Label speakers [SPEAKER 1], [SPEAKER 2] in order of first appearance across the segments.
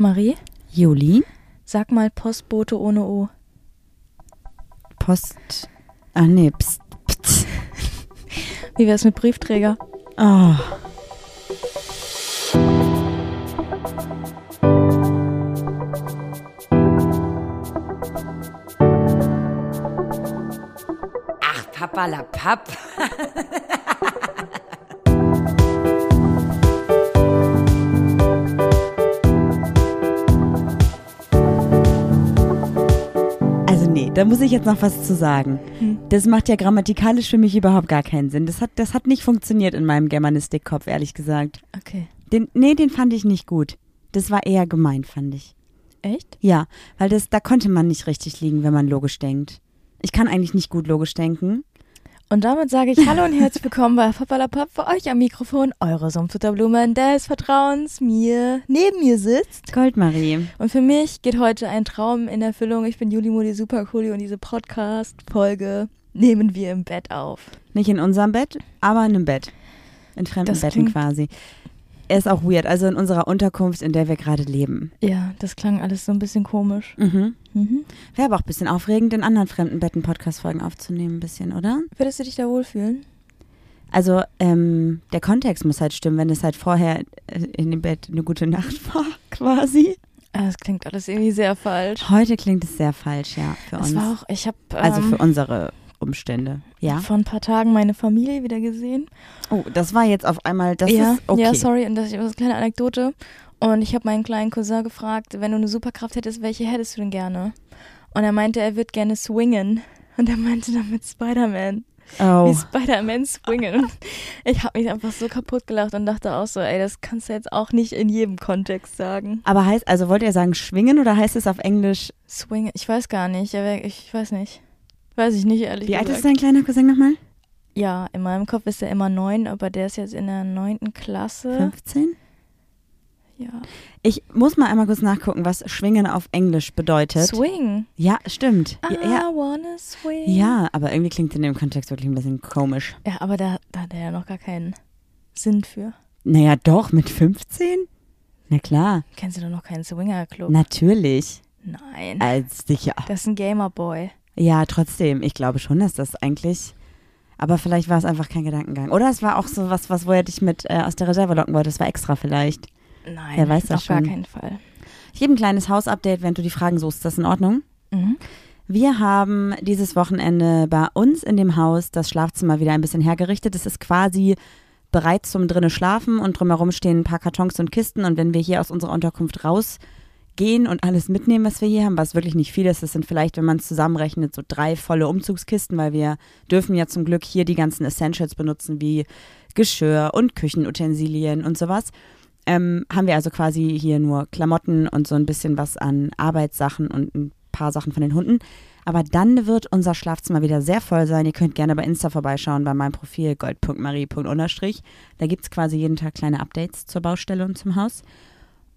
[SPEAKER 1] Marie,
[SPEAKER 2] Juli,
[SPEAKER 1] sag mal Postbote ohne O.
[SPEAKER 2] Post. Ach nee, pst, pst.
[SPEAKER 1] Wie wär's mit Briefträger?
[SPEAKER 2] Oh.
[SPEAKER 3] Ach, Papa la Papp.
[SPEAKER 2] da muss ich jetzt noch was zu sagen.
[SPEAKER 1] Hm.
[SPEAKER 2] Das macht ja grammatikalisch für mich überhaupt gar keinen Sinn. Das hat, das hat nicht funktioniert in meinem Germanistikkopf, ehrlich gesagt.
[SPEAKER 1] Okay.
[SPEAKER 2] Den, nee, den fand ich nicht gut. Das war eher gemein, fand ich.
[SPEAKER 1] Echt?
[SPEAKER 2] Ja, weil das, da konnte man nicht richtig liegen, wenn man logisch denkt. Ich kann eigentlich nicht gut logisch denken.
[SPEAKER 1] Und damit sage ich Hallo und herzlich willkommen bei Papalapap für euch am Mikrofon, eure Sumpfutterblumen des Vertrauens, mir neben mir sitzt.
[SPEAKER 2] Goldmarie.
[SPEAKER 1] Und für mich geht heute ein Traum in Erfüllung. Ich bin Juli Modi Supercooli und diese Podcast-Folge nehmen wir im Bett auf.
[SPEAKER 2] Nicht in unserem Bett, aber in einem Bett. In fremden
[SPEAKER 1] Das
[SPEAKER 2] Betten
[SPEAKER 1] klingt-
[SPEAKER 2] quasi. Er ist auch weird, also in unserer Unterkunft, in der wir gerade leben.
[SPEAKER 1] Ja, das klang alles so ein bisschen komisch.
[SPEAKER 2] Mhm.
[SPEAKER 1] Mhm.
[SPEAKER 2] Wäre aber auch ein bisschen aufregend, in anderen fremden Betten Podcast-Folgen aufzunehmen, ein bisschen, oder?
[SPEAKER 1] Würdest du dich da wohlfühlen?
[SPEAKER 2] Also, ähm, der Kontext muss halt stimmen, wenn es halt vorher äh, in dem Bett eine gute Nacht war, quasi.
[SPEAKER 1] Ah, Das klingt alles irgendwie sehr falsch.
[SPEAKER 2] Heute klingt es sehr falsch, ja, für
[SPEAKER 1] Es
[SPEAKER 2] uns.
[SPEAKER 1] war auch, ich
[SPEAKER 2] also
[SPEAKER 1] ähm,
[SPEAKER 2] für unsere Umstände. Ja.
[SPEAKER 1] vor ein paar Tagen meine Familie wieder gesehen.
[SPEAKER 2] Oh, das war jetzt auf einmal, das
[SPEAKER 1] ja,
[SPEAKER 2] ist okay.
[SPEAKER 1] ja, sorry, und das ist eine kleine Anekdote. Und ich habe meinen kleinen Cousin gefragt, wenn du eine Superkraft hättest, welche hättest du denn gerne? Und er meinte, er würde gerne swingen. Und er meinte damit Spider-Man.
[SPEAKER 2] Oh.
[SPEAKER 1] Wie Spider-Man swingen. Ich habe mich einfach so kaputt gelacht und dachte auch so, ey, das kannst du jetzt auch nicht in jedem Kontext sagen.
[SPEAKER 2] Aber heißt, also wollt ihr sagen schwingen oder heißt es auf Englisch,
[SPEAKER 1] Swingen, ich weiß gar nicht. Ich weiß nicht. Weiß ich nicht, ehrlich
[SPEAKER 2] wie alt
[SPEAKER 1] gesagt.
[SPEAKER 2] ist dein kleiner Cousin nochmal?
[SPEAKER 1] Ja, in meinem Kopf ist er immer neun, aber der ist jetzt in der neunten Klasse.
[SPEAKER 2] 15?
[SPEAKER 1] Ja.
[SPEAKER 2] Ich muss mal einmal kurz nachgucken, was schwingen auf Englisch bedeutet.
[SPEAKER 1] Swing.
[SPEAKER 2] Ja, stimmt.
[SPEAKER 1] I
[SPEAKER 2] Ja,
[SPEAKER 1] wanna swing.
[SPEAKER 2] ja, aber irgendwie klingt in dem Kontext wirklich ein bisschen komisch.
[SPEAKER 1] Ja, aber da, da hat er ja noch gar keinen Sinn für.
[SPEAKER 2] Naja, doch, mit 15? Na klar,
[SPEAKER 1] Kennst du doch noch keinen Swinger-Club?
[SPEAKER 2] natürlich.
[SPEAKER 1] Nein.
[SPEAKER 2] Als sicher.
[SPEAKER 1] Das ist ein Gamerboy.
[SPEAKER 2] Ja, trotzdem. Ich glaube schon, dass das eigentlich. Aber vielleicht war es einfach kein Gedankengang. Oder es war auch so was, was wo er dich mit äh, aus der Reserve locken wollte. Das war extra vielleicht.
[SPEAKER 1] Nein,
[SPEAKER 2] Wer weiß das
[SPEAKER 1] auf gar
[SPEAKER 2] schon.
[SPEAKER 1] keinen Fall.
[SPEAKER 2] Ich gebe ein kleines Hausupdate, während du die Fragen suchst. Ist das in Ordnung?
[SPEAKER 1] Mhm.
[SPEAKER 2] Wir haben dieses Wochenende bei uns in dem Haus das Schlafzimmer wieder ein bisschen hergerichtet. Es ist quasi bereit zum drinnen Schlafen und drumherum stehen ein paar Kartons und Kisten. Und wenn wir hier aus unserer Unterkunft rausgehen und alles mitnehmen, was wir hier haben, was wirklich nicht viel ist, das sind vielleicht, wenn man es zusammenrechnet, so drei volle Umzugskisten, weil wir dürfen ja zum Glück hier die ganzen Essentials benutzen, wie Geschirr und Küchenutensilien und sowas. Ähm, haben wir also quasi hier nur Klamotten und so ein bisschen was an Arbeitssachen und ein paar Sachen von den Hunden. Aber dann wird unser Schlafzimmer wieder sehr voll sein. Ihr könnt gerne bei Insta vorbeischauen, bei meinem Profil gold.marie.unterstrich. Da gibt es quasi jeden Tag kleine Updates zur Baustelle und zum Haus.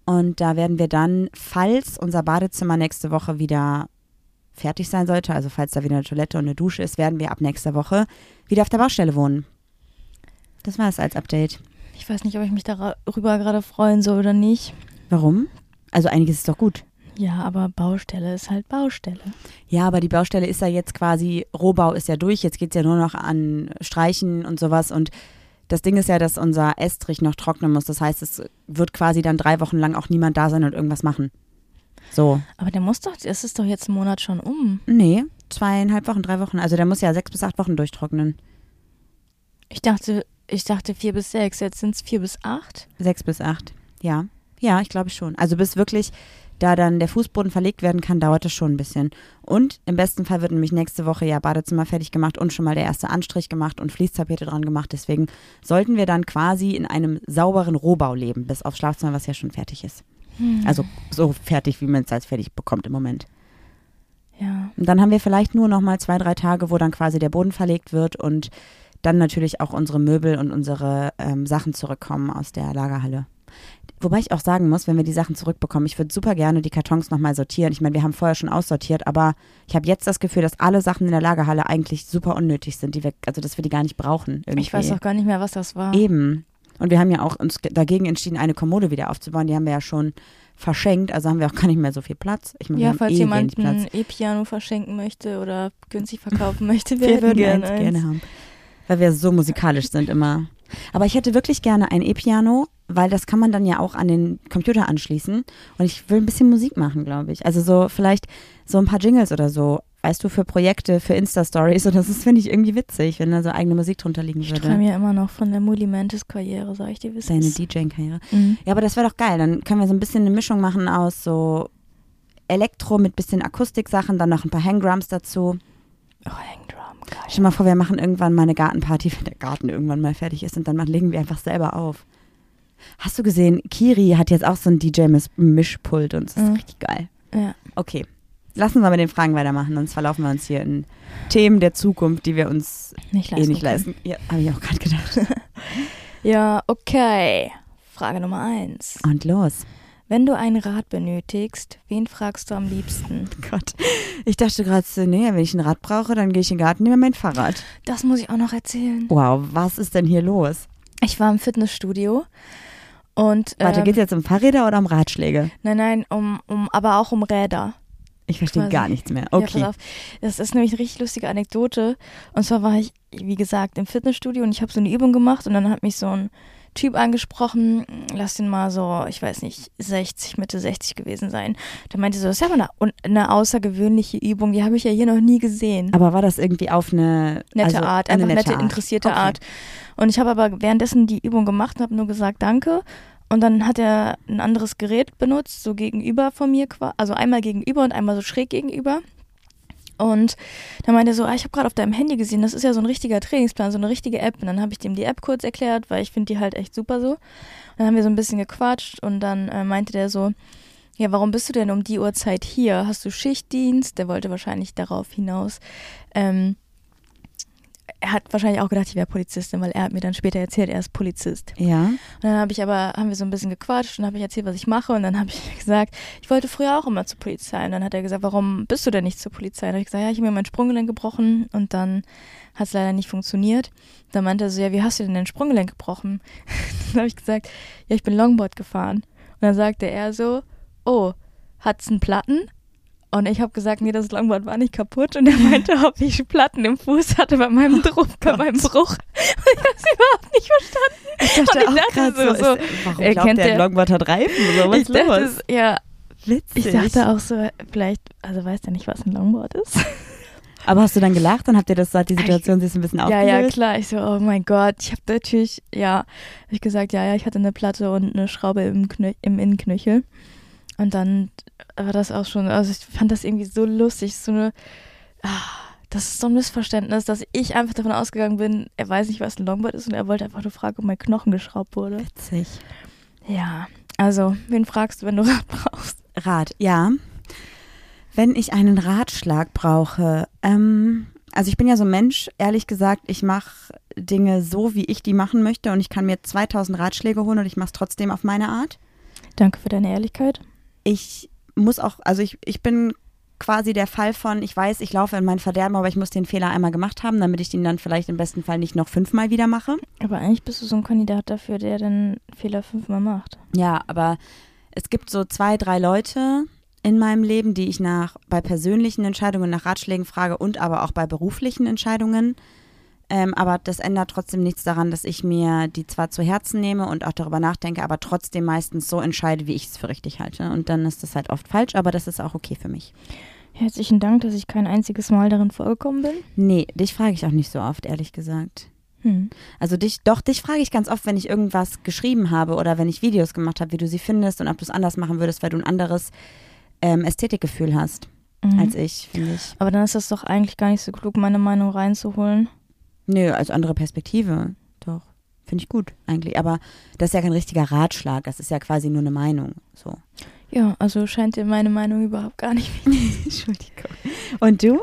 [SPEAKER 2] Und da werden wir dann, falls unser Badezimmer nächste Woche wieder fertig sein sollte, also falls da wieder eine Toilette und eine Dusche ist, werden wir ab nächster Woche wieder auf der Baustelle wohnen. Das war es als Update.
[SPEAKER 1] Ich weiß nicht, ob ich mich darüber gerade freuen soll oder nicht.
[SPEAKER 2] Warum? Also einiges ist doch gut.
[SPEAKER 1] Ja, aber Baustelle ist halt Baustelle.
[SPEAKER 2] Ja, aber die Baustelle ist ja jetzt quasi, Rohbau ist ja durch, jetzt geht's ja nur noch an Streichen und sowas und das Ding ist ja, dass unser Estrich noch trocknen muss. Das heißt, es wird quasi dann drei Wochen lang auch niemand da sein und irgendwas machen. So.
[SPEAKER 1] Aber der muss doch, es ist doch jetzt ein Monat schon um.
[SPEAKER 2] Nee, zweieinhalb Wochen, drei Wochen. Also der muss ja sechs bis acht Wochen durchtrocknen.
[SPEAKER 1] Ich dachte, ich dachte vier bis sechs, jetzt sind es vier bis acht.
[SPEAKER 2] Sechs bis acht. Ja. Ja, ich glaube schon. Also bis wirklich da dann der Fußboden verlegt werden kann, dauert es schon ein bisschen. Und im besten Fall wird nämlich nächste Woche ja Badezimmer fertig gemacht und schon mal der erste Anstrich gemacht und Fließtapete dran gemacht. Deswegen sollten wir dann quasi in einem sauberen Rohbau leben, bis aufs Schlafzimmer, was ja schon fertig ist. Also so fertig, wie man es als fertig bekommt im Moment.
[SPEAKER 1] Ja.
[SPEAKER 2] Und dann haben wir vielleicht nur noch mal zwei, drei Tage, wo dann quasi der Boden verlegt wird und dann natürlich auch unsere Möbel und unsere ähm, Sachen zurückkommen aus der Lagerhalle. Wobei ich auch sagen muss, wenn wir die Sachen zurückbekommen, ich würde super gerne die Kartons nochmal sortieren. Ich meine, wir haben vorher schon aussortiert, aber ich habe jetzt das Gefühl, dass alle Sachen in der Lagerhalle eigentlich super unnötig sind, die wir, also dass wir die gar nicht brauchen. Irgendwie.
[SPEAKER 1] Ich weiß auch gar nicht mehr, was das war.
[SPEAKER 2] Eben. Und wir haben ja auch uns ge- dagegen entschieden, eine Kommode wieder aufzubauen. Die haben wir ja schon verschenkt, also haben wir auch gar nicht mehr so viel Platz. Ich meine, wir
[SPEAKER 1] Ja, falls
[SPEAKER 2] eh
[SPEAKER 1] jemand ein. E-Piano verschenken möchte oder günstig verkaufen möchte, wir,
[SPEAKER 2] Wir würden
[SPEAKER 1] gerne
[SPEAKER 2] eins gerne haben. Weil wir so musikalisch sind immer. Aber ich hätte wirklich gerne ein E-Piano, weil das kann man dann ja auch an den Computer anschließen. Und ich will ein bisschen Musik machen, glaube ich. Also so vielleicht so ein paar Jingles oder so. Weißt du, für Projekte, für Insta-Stories. Und das ist, finde ich, irgendwie witzig, wenn da so eigene Musik drunter liegen
[SPEAKER 1] Ich
[SPEAKER 2] würde.
[SPEAKER 1] träume ja immer noch von der Mulimentis-Karriere, sag ich dir, wie es
[SPEAKER 2] Deine. DJ-Karriere.
[SPEAKER 1] Mhm.
[SPEAKER 2] Ja, aber das wäre doch geil. Dann können wir so ein bisschen eine Mischung machen aus so Elektro mit bisschen Akustiksachen, dann noch ein paar Hangdrums dazu.
[SPEAKER 1] Oh, Hangdrum, geil.
[SPEAKER 2] Stell dir mal vor, wir machen irgendwann mal eine Gartenparty, wenn der Garten irgendwann mal fertig ist und dann legen wir einfach selber auf. Hast du gesehen, Kiri hat jetzt auch so ein DJ-Mischpult und das ist
[SPEAKER 1] Mhm.
[SPEAKER 2] richtig geil.
[SPEAKER 1] Ja.
[SPEAKER 2] Okay, lassen wir mit den Fragen weitermachen, sonst verlaufen wir uns hier in Themen der Zukunft, die wir uns
[SPEAKER 1] Nicht
[SPEAKER 2] eh
[SPEAKER 1] leisten
[SPEAKER 2] nicht
[SPEAKER 1] können.
[SPEAKER 2] leisten. Ja, habe ich auch gerade gedacht.
[SPEAKER 1] Ja, okay. Frage Nummer eins.
[SPEAKER 2] Und los.
[SPEAKER 1] Wenn du ein Rad benötigst, wen fragst du am liebsten?
[SPEAKER 2] Gott. Ich dachte gerade so, nee, wenn ich ein Rad brauche, dann gehe ich in den Garten, nehme mein Fahrrad.
[SPEAKER 1] Das muss ich auch noch erzählen.
[SPEAKER 2] Wow, was ist denn hier los?
[SPEAKER 1] Ich war im Fitnessstudio und
[SPEAKER 2] Warte,
[SPEAKER 1] ähm,
[SPEAKER 2] geht jetzt um Fahrräder oder um Ratschläge?
[SPEAKER 1] nein, nein, um, um, aber auch um Räder.
[SPEAKER 2] Ich verstehe
[SPEAKER 1] Quasi.
[SPEAKER 2] gar nichts mehr.
[SPEAKER 1] Ja,
[SPEAKER 2] Okay.
[SPEAKER 1] auf. Das ist nämlich eine richtig lustige Anekdote. Und zwar war ich, wie gesagt, im Fitnessstudio und ich habe so eine Übung gemacht und dann hat mich so ein Typ angesprochen, lass den mal so, ich weiß nicht, 60, Mitte 60 gewesen sein. Der meinte so, das ist ja aber eine, eine außergewöhnliche Übung, die habe ich ja hier noch nie gesehen.
[SPEAKER 2] Aber war das irgendwie auf eine
[SPEAKER 1] nette
[SPEAKER 2] also
[SPEAKER 1] Art,
[SPEAKER 2] eine
[SPEAKER 1] einfach nette,
[SPEAKER 2] Art?
[SPEAKER 1] interessierte
[SPEAKER 2] Okay.
[SPEAKER 1] Art. Und ich habe aber währenddessen die Übung gemacht und habe nur gesagt, danke. Und dann hat er ein anderes Gerät benutzt, so gegenüber von mir, also einmal gegenüber und einmal so schräg gegenüber. Und dann meinte er so, ah, ich habe gerade auf deinem Handy gesehen, das ist ja so ein richtiger Trainingsplan, so eine richtige App. Und dann habe ich dem die App kurz erklärt, weil ich finde die halt echt super so. Und dann haben wir so ein bisschen gequatscht und dann äh, meinte der so, ja, warum bist du denn um die Uhrzeit hier? Hast du Schichtdienst? Der wollte wahrscheinlich darauf hinaus. Ähm, er hat wahrscheinlich auch gedacht, ich wäre Polizistin, weil er hat mir dann später erzählt, er ist Polizist.
[SPEAKER 2] Ja.
[SPEAKER 1] Und dann habe ich aber, haben wir so ein bisschen gequatscht und habe ich erzählt, was ich mache. Und dann habe ich gesagt, ich wollte früher auch immer zur Polizei. Und dann hat er gesagt, warum bist du denn nicht zur Polizei? Und dann habe ich gesagt, ja, ich habe mir mein Sprunggelenk gebrochen und dann hat es leider nicht funktioniert. Dann meinte er so, ja, wie hast du denn dein Sprunggelenk gebrochen? dann habe ich gesagt, ja, ich bin Longboard gefahren. Und dann sagte er so, oh, hat's einen Platten? Und ich habe gesagt, nee, das Longboard war nicht kaputt. Und er meinte, ob ich Platten im Fuß hatte bei meinem, Druck, bei meinem Bruch. Und ich habe es überhaupt nicht verstanden.
[SPEAKER 2] Ich
[SPEAKER 1] Und ich
[SPEAKER 2] auch
[SPEAKER 1] dachte so, so,
[SPEAKER 2] ist, warum
[SPEAKER 1] er
[SPEAKER 2] glaubt
[SPEAKER 1] kennt
[SPEAKER 2] der, Longboard hat Reifen? So, was
[SPEAKER 1] ich
[SPEAKER 2] ist
[SPEAKER 1] dachte,
[SPEAKER 2] los?
[SPEAKER 1] es- ja,
[SPEAKER 2] Witzig.
[SPEAKER 1] ich dachte auch so, vielleicht, also weiß der nicht, was ein Longboard ist?
[SPEAKER 2] Aber hast du dann gelacht und habt ihr das, hat die Situation sich so ein bisschen
[SPEAKER 1] ja,
[SPEAKER 2] aufgelöst?
[SPEAKER 1] ja, klar. Ich so, oh mein Gott. Ich habe natürlich, ja, hab ich gesagt, ja, ja, ich hatte eine Platte und eine Schraube im, Knö im Innenknöchel. Und dann war das auch schon, also ich fand das irgendwie so lustig, so eine, ah, das ist so ein Missverständnis, dass ich einfach davon ausgegangen bin, er weiß nicht, was ein Longboard ist und er wollte einfach nur fragen, ob mein Knochen geschraubt wurde.
[SPEAKER 2] Witzig.
[SPEAKER 1] Ja, also, wen fragst du, wenn du Rat brauchst?
[SPEAKER 2] Rat, ja. Wenn ich einen Ratschlag brauche, ähm, also ich bin ja so ein Mensch, ehrlich gesagt, ich mache Dinge so, wie ich die machen möchte und ich kann mir 2000 Ratschläge holen und ich mache es trotzdem auf meine Art.
[SPEAKER 1] Danke für deine Ehrlichkeit.
[SPEAKER 2] Ich muss auch, also ich, ich bin quasi der Fall von, ich weiß, ich laufe in mein Verderben, aber ich muss den Fehler einmal gemacht haben, damit ich ihn dann vielleicht im besten Fall nicht noch fünfmal wieder mache.
[SPEAKER 1] Aber eigentlich bist du so ein Kandidat dafür, der den Fehler fünfmal macht.
[SPEAKER 2] Ja, aber es gibt so zwei, drei Leute in meinem Leben, die ich nach bei persönlichen Entscheidungen nach Ratschlägen frage und aber auch bei beruflichen Entscheidungen. Ähm, aber das ändert trotzdem nichts daran, dass ich mir die zwar zu Herzen nehme und auch darüber nachdenke, aber trotzdem meistens so entscheide, wie ich es für richtig halte. Und dann ist das halt oft falsch, aber das ist auch okay für mich.
[SPEAKER 1] Herzlichen Dank, dass ich kein einziges Mal darin vorgekommen bin.
[SPEAKER 2] Nee, dich frage ich auch nicht so oft, ehrlich gesagt.
[SPEAKER 1] Hm.
[SPEAKER 2] Also dich, doch, dich frage ich ganz oft, wenn ich irgendwas geschrieben habe oder wenn ich Videos gemacht habe, wie du sie findest und ob du es anders machen würdest, weil du ein anderes ähm, Ästhetikgefühl hast
[SPEAKER 1] Mhm.
[SPEAKER 2] als ich, finde ich.
[SPEAKER 1] Aber dann ist das doch eigentlich gar nicht so klug, meine Meinung reinzuholen.
[SPEAKER 2] Nö, als andere Perspektive, doch. Finde ich gut, eigentlich. Aber das ist ja kein richtiger Ratschlag, das ist ja quasi nur eine Meinung. So.
[SPEAKER 1] Ja, also scheint dir meine Meinung überhaupt gar nicht wichtig.
[SPEAKER 2] Entschuldigung. Und du?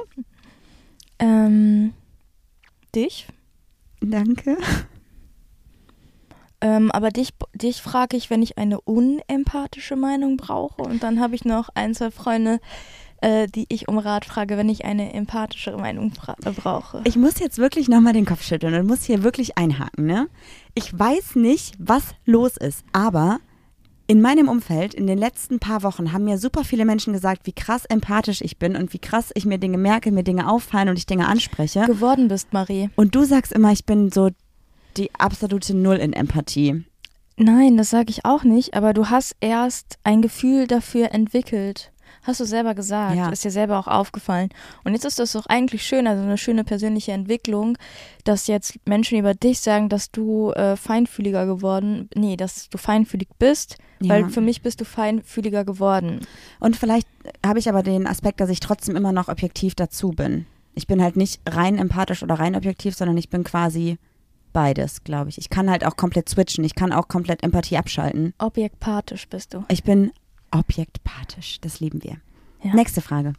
[SPEAKER 1] ähm, dich?
[SPEAKER 2] Danke.
[SPEAKER 1] Ähm, aber dich, dich frage ich, wenn ich eine unempathische Meinung brauche. Und dann habe ich noch ein, zwei Freunde, äh, die ich um Rat frage, wenn ich eine empathische Meinung äh, brauche.
[SPEAKER 2] Ich muss jetzt wirklich nochmal den Kopf schütteln und muss hier wirklich einhaken, ne? Ich weiß nicht, was los ist, aber in meinem Umfeld in den letzten paar Wochen haben mir super viele Menschen gesagt, wie krass empathisch ich bin und wie krass ich mir Dinge merke, mir Dinge auffallen und ich Dinge anspreche.
[SPEAKER 1] Geworden bist, Marie.
[SPEAKER 2] Und du sagst immer, ich bin so die absolute Null in Empathie.
[SPEAKER 1] Nein, das sage ich auch nicht, aber du hast erst ein Gefühl dafür entwickelt. Hast du selber gesagt,
[SPEAKER 2] Ja.
[SPEAKER 1] ist dir selber auch aufgefallen. Und jetzt ist das doch eigentlich schön, also eine schöne persönliche Entwicklung, dass jetzt Menschen über dich sagen, dass du äh, feinfühliger geworden, nee, dass du feinfühlig bist,
[SPEAKER 2] Ja.
[SPEAKER 1] weil für mich bist du feinfühliger geworden.
[SPEAKER 2] Und vielleicht habe ich aber den Aspekt, dass ich trotzdem immer noch objektiv dazu bin. Ich bin halt nicht rein empathisch oder rein objektiv, sondern ich bin quasi beides, glaube ich. Ich kann halt auch komplett switchen. Ich kann auch komplett Empathie abschalten.
[SPEAKER 1] Objektpathisch bist du.
[SPEAKER 2] Ich bin objektpathisch. Das lieben wir.
[SPEAKER 1] Ja.
[SPEAKER 2] Nächste Frage.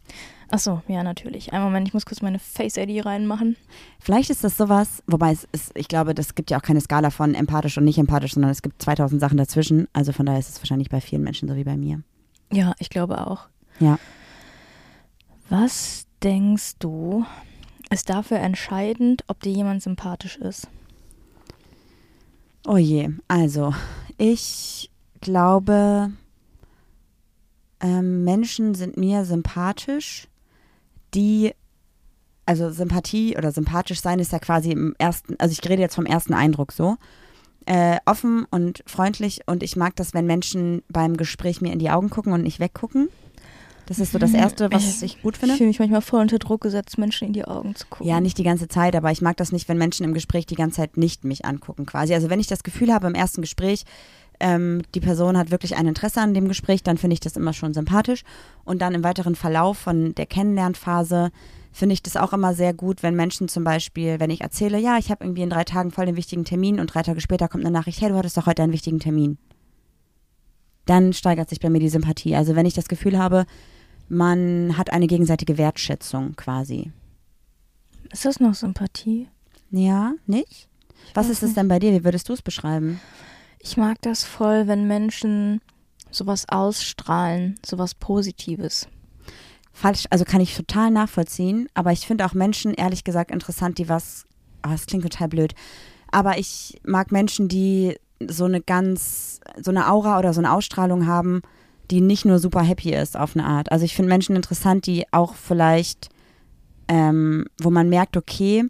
[SPEAKER 1] Ach so, ja, natürlich. Einen Moment, ich muss kurz meine Face-ID reinmachen.
[SPEAKER 2] Vielleicht ist das sowas, wobei es ist, ich glaube, das gibt ja auch keine Skala von empathisch und nicht empathisch, sondern es gibt 2000 Sachen dazwischen. Also von daher ist es wahrscheinlich bei vielen Menschen so wie bei mir.
[SPEAKER 1] Ja, ich glaube auch.
[SPEAKER 2] Ja.
[SPEAKER 1] Was denkst du, ist dafür entscheidend, ob dir jemand sympathisch ist?
[SPEAKER 2] Oh je, also ich glaube, ähm, Menschen sind mir sympathisch, die, also Sympathie oder sympathisch sein ist ja quasi im ersten, also ich rede jetzt vom ersten Eindruck so, äh, offen und freundlich und ich mag das, wenn Menschen beim Gespräch mir in die Augen gucken und nicht weggucken. Das ist so das Erste, was ich gut finde.
[SPEAKER 1] Ich fühle mich manchmal voll unter Druck gesetzt, Menschen in die Augen zu gucken.
[SPEAKER 2] Ja, nicht die ganze Zeit, aber ich mag das nicht, wenn Menschen im Gespräch die ganze Zeit nicht mich angucken quasi. Also wenn ich das Gefühl habe im ersten Gespräch, ähm, die Person hat wirklich ein Interesse an dem Gespräch, dann finde ich das immer schon sympathisch. Und dann im weiteren Verlauf von der Kennenlernphase finde ich das auch immer sehr gut, wenn Menschen zum Beispiel, wenn ich erzähle, ja, ich habe irgendwie in drei Tagen voll den wichtigen Termin und drei Tage später kommt eine Nachricht, hey, du hattest doch heute einen wichtigen Termin. Dann steigert sich bei mir die Sympathie. Also wenn ich das Gefühl habe, man hat eine gegenseitige Wertschätzung quasi.
[SPEAKER 1] Ist das noch Sympathie?
[SPEAKER 2] Ja, nicht? Was
[SPEAKER 1] weiß
[SPEAKER 2] ist es denn bei dir? Wie würdest du es beschreiben?
[SPEAKER 1] Ich mag das voll, wenn Menschen sowas ausstrahlen, sowas Positives.
[SPEAKER 2] Falsch, also kann ich total nachvollziehen, aber ich finde auch Menschen, ehrlich gesagt, interessant, die was, ah, das klingt total blöd, aber ich mag Menschen, die so eine ganz, so eine Aura oder so eine Ausstrahlung haben, die nicht nur super happy ist auf eine Art. Also ich finde Menschen interessant, die auch vielleicht, ähm, wo man merkt, okay,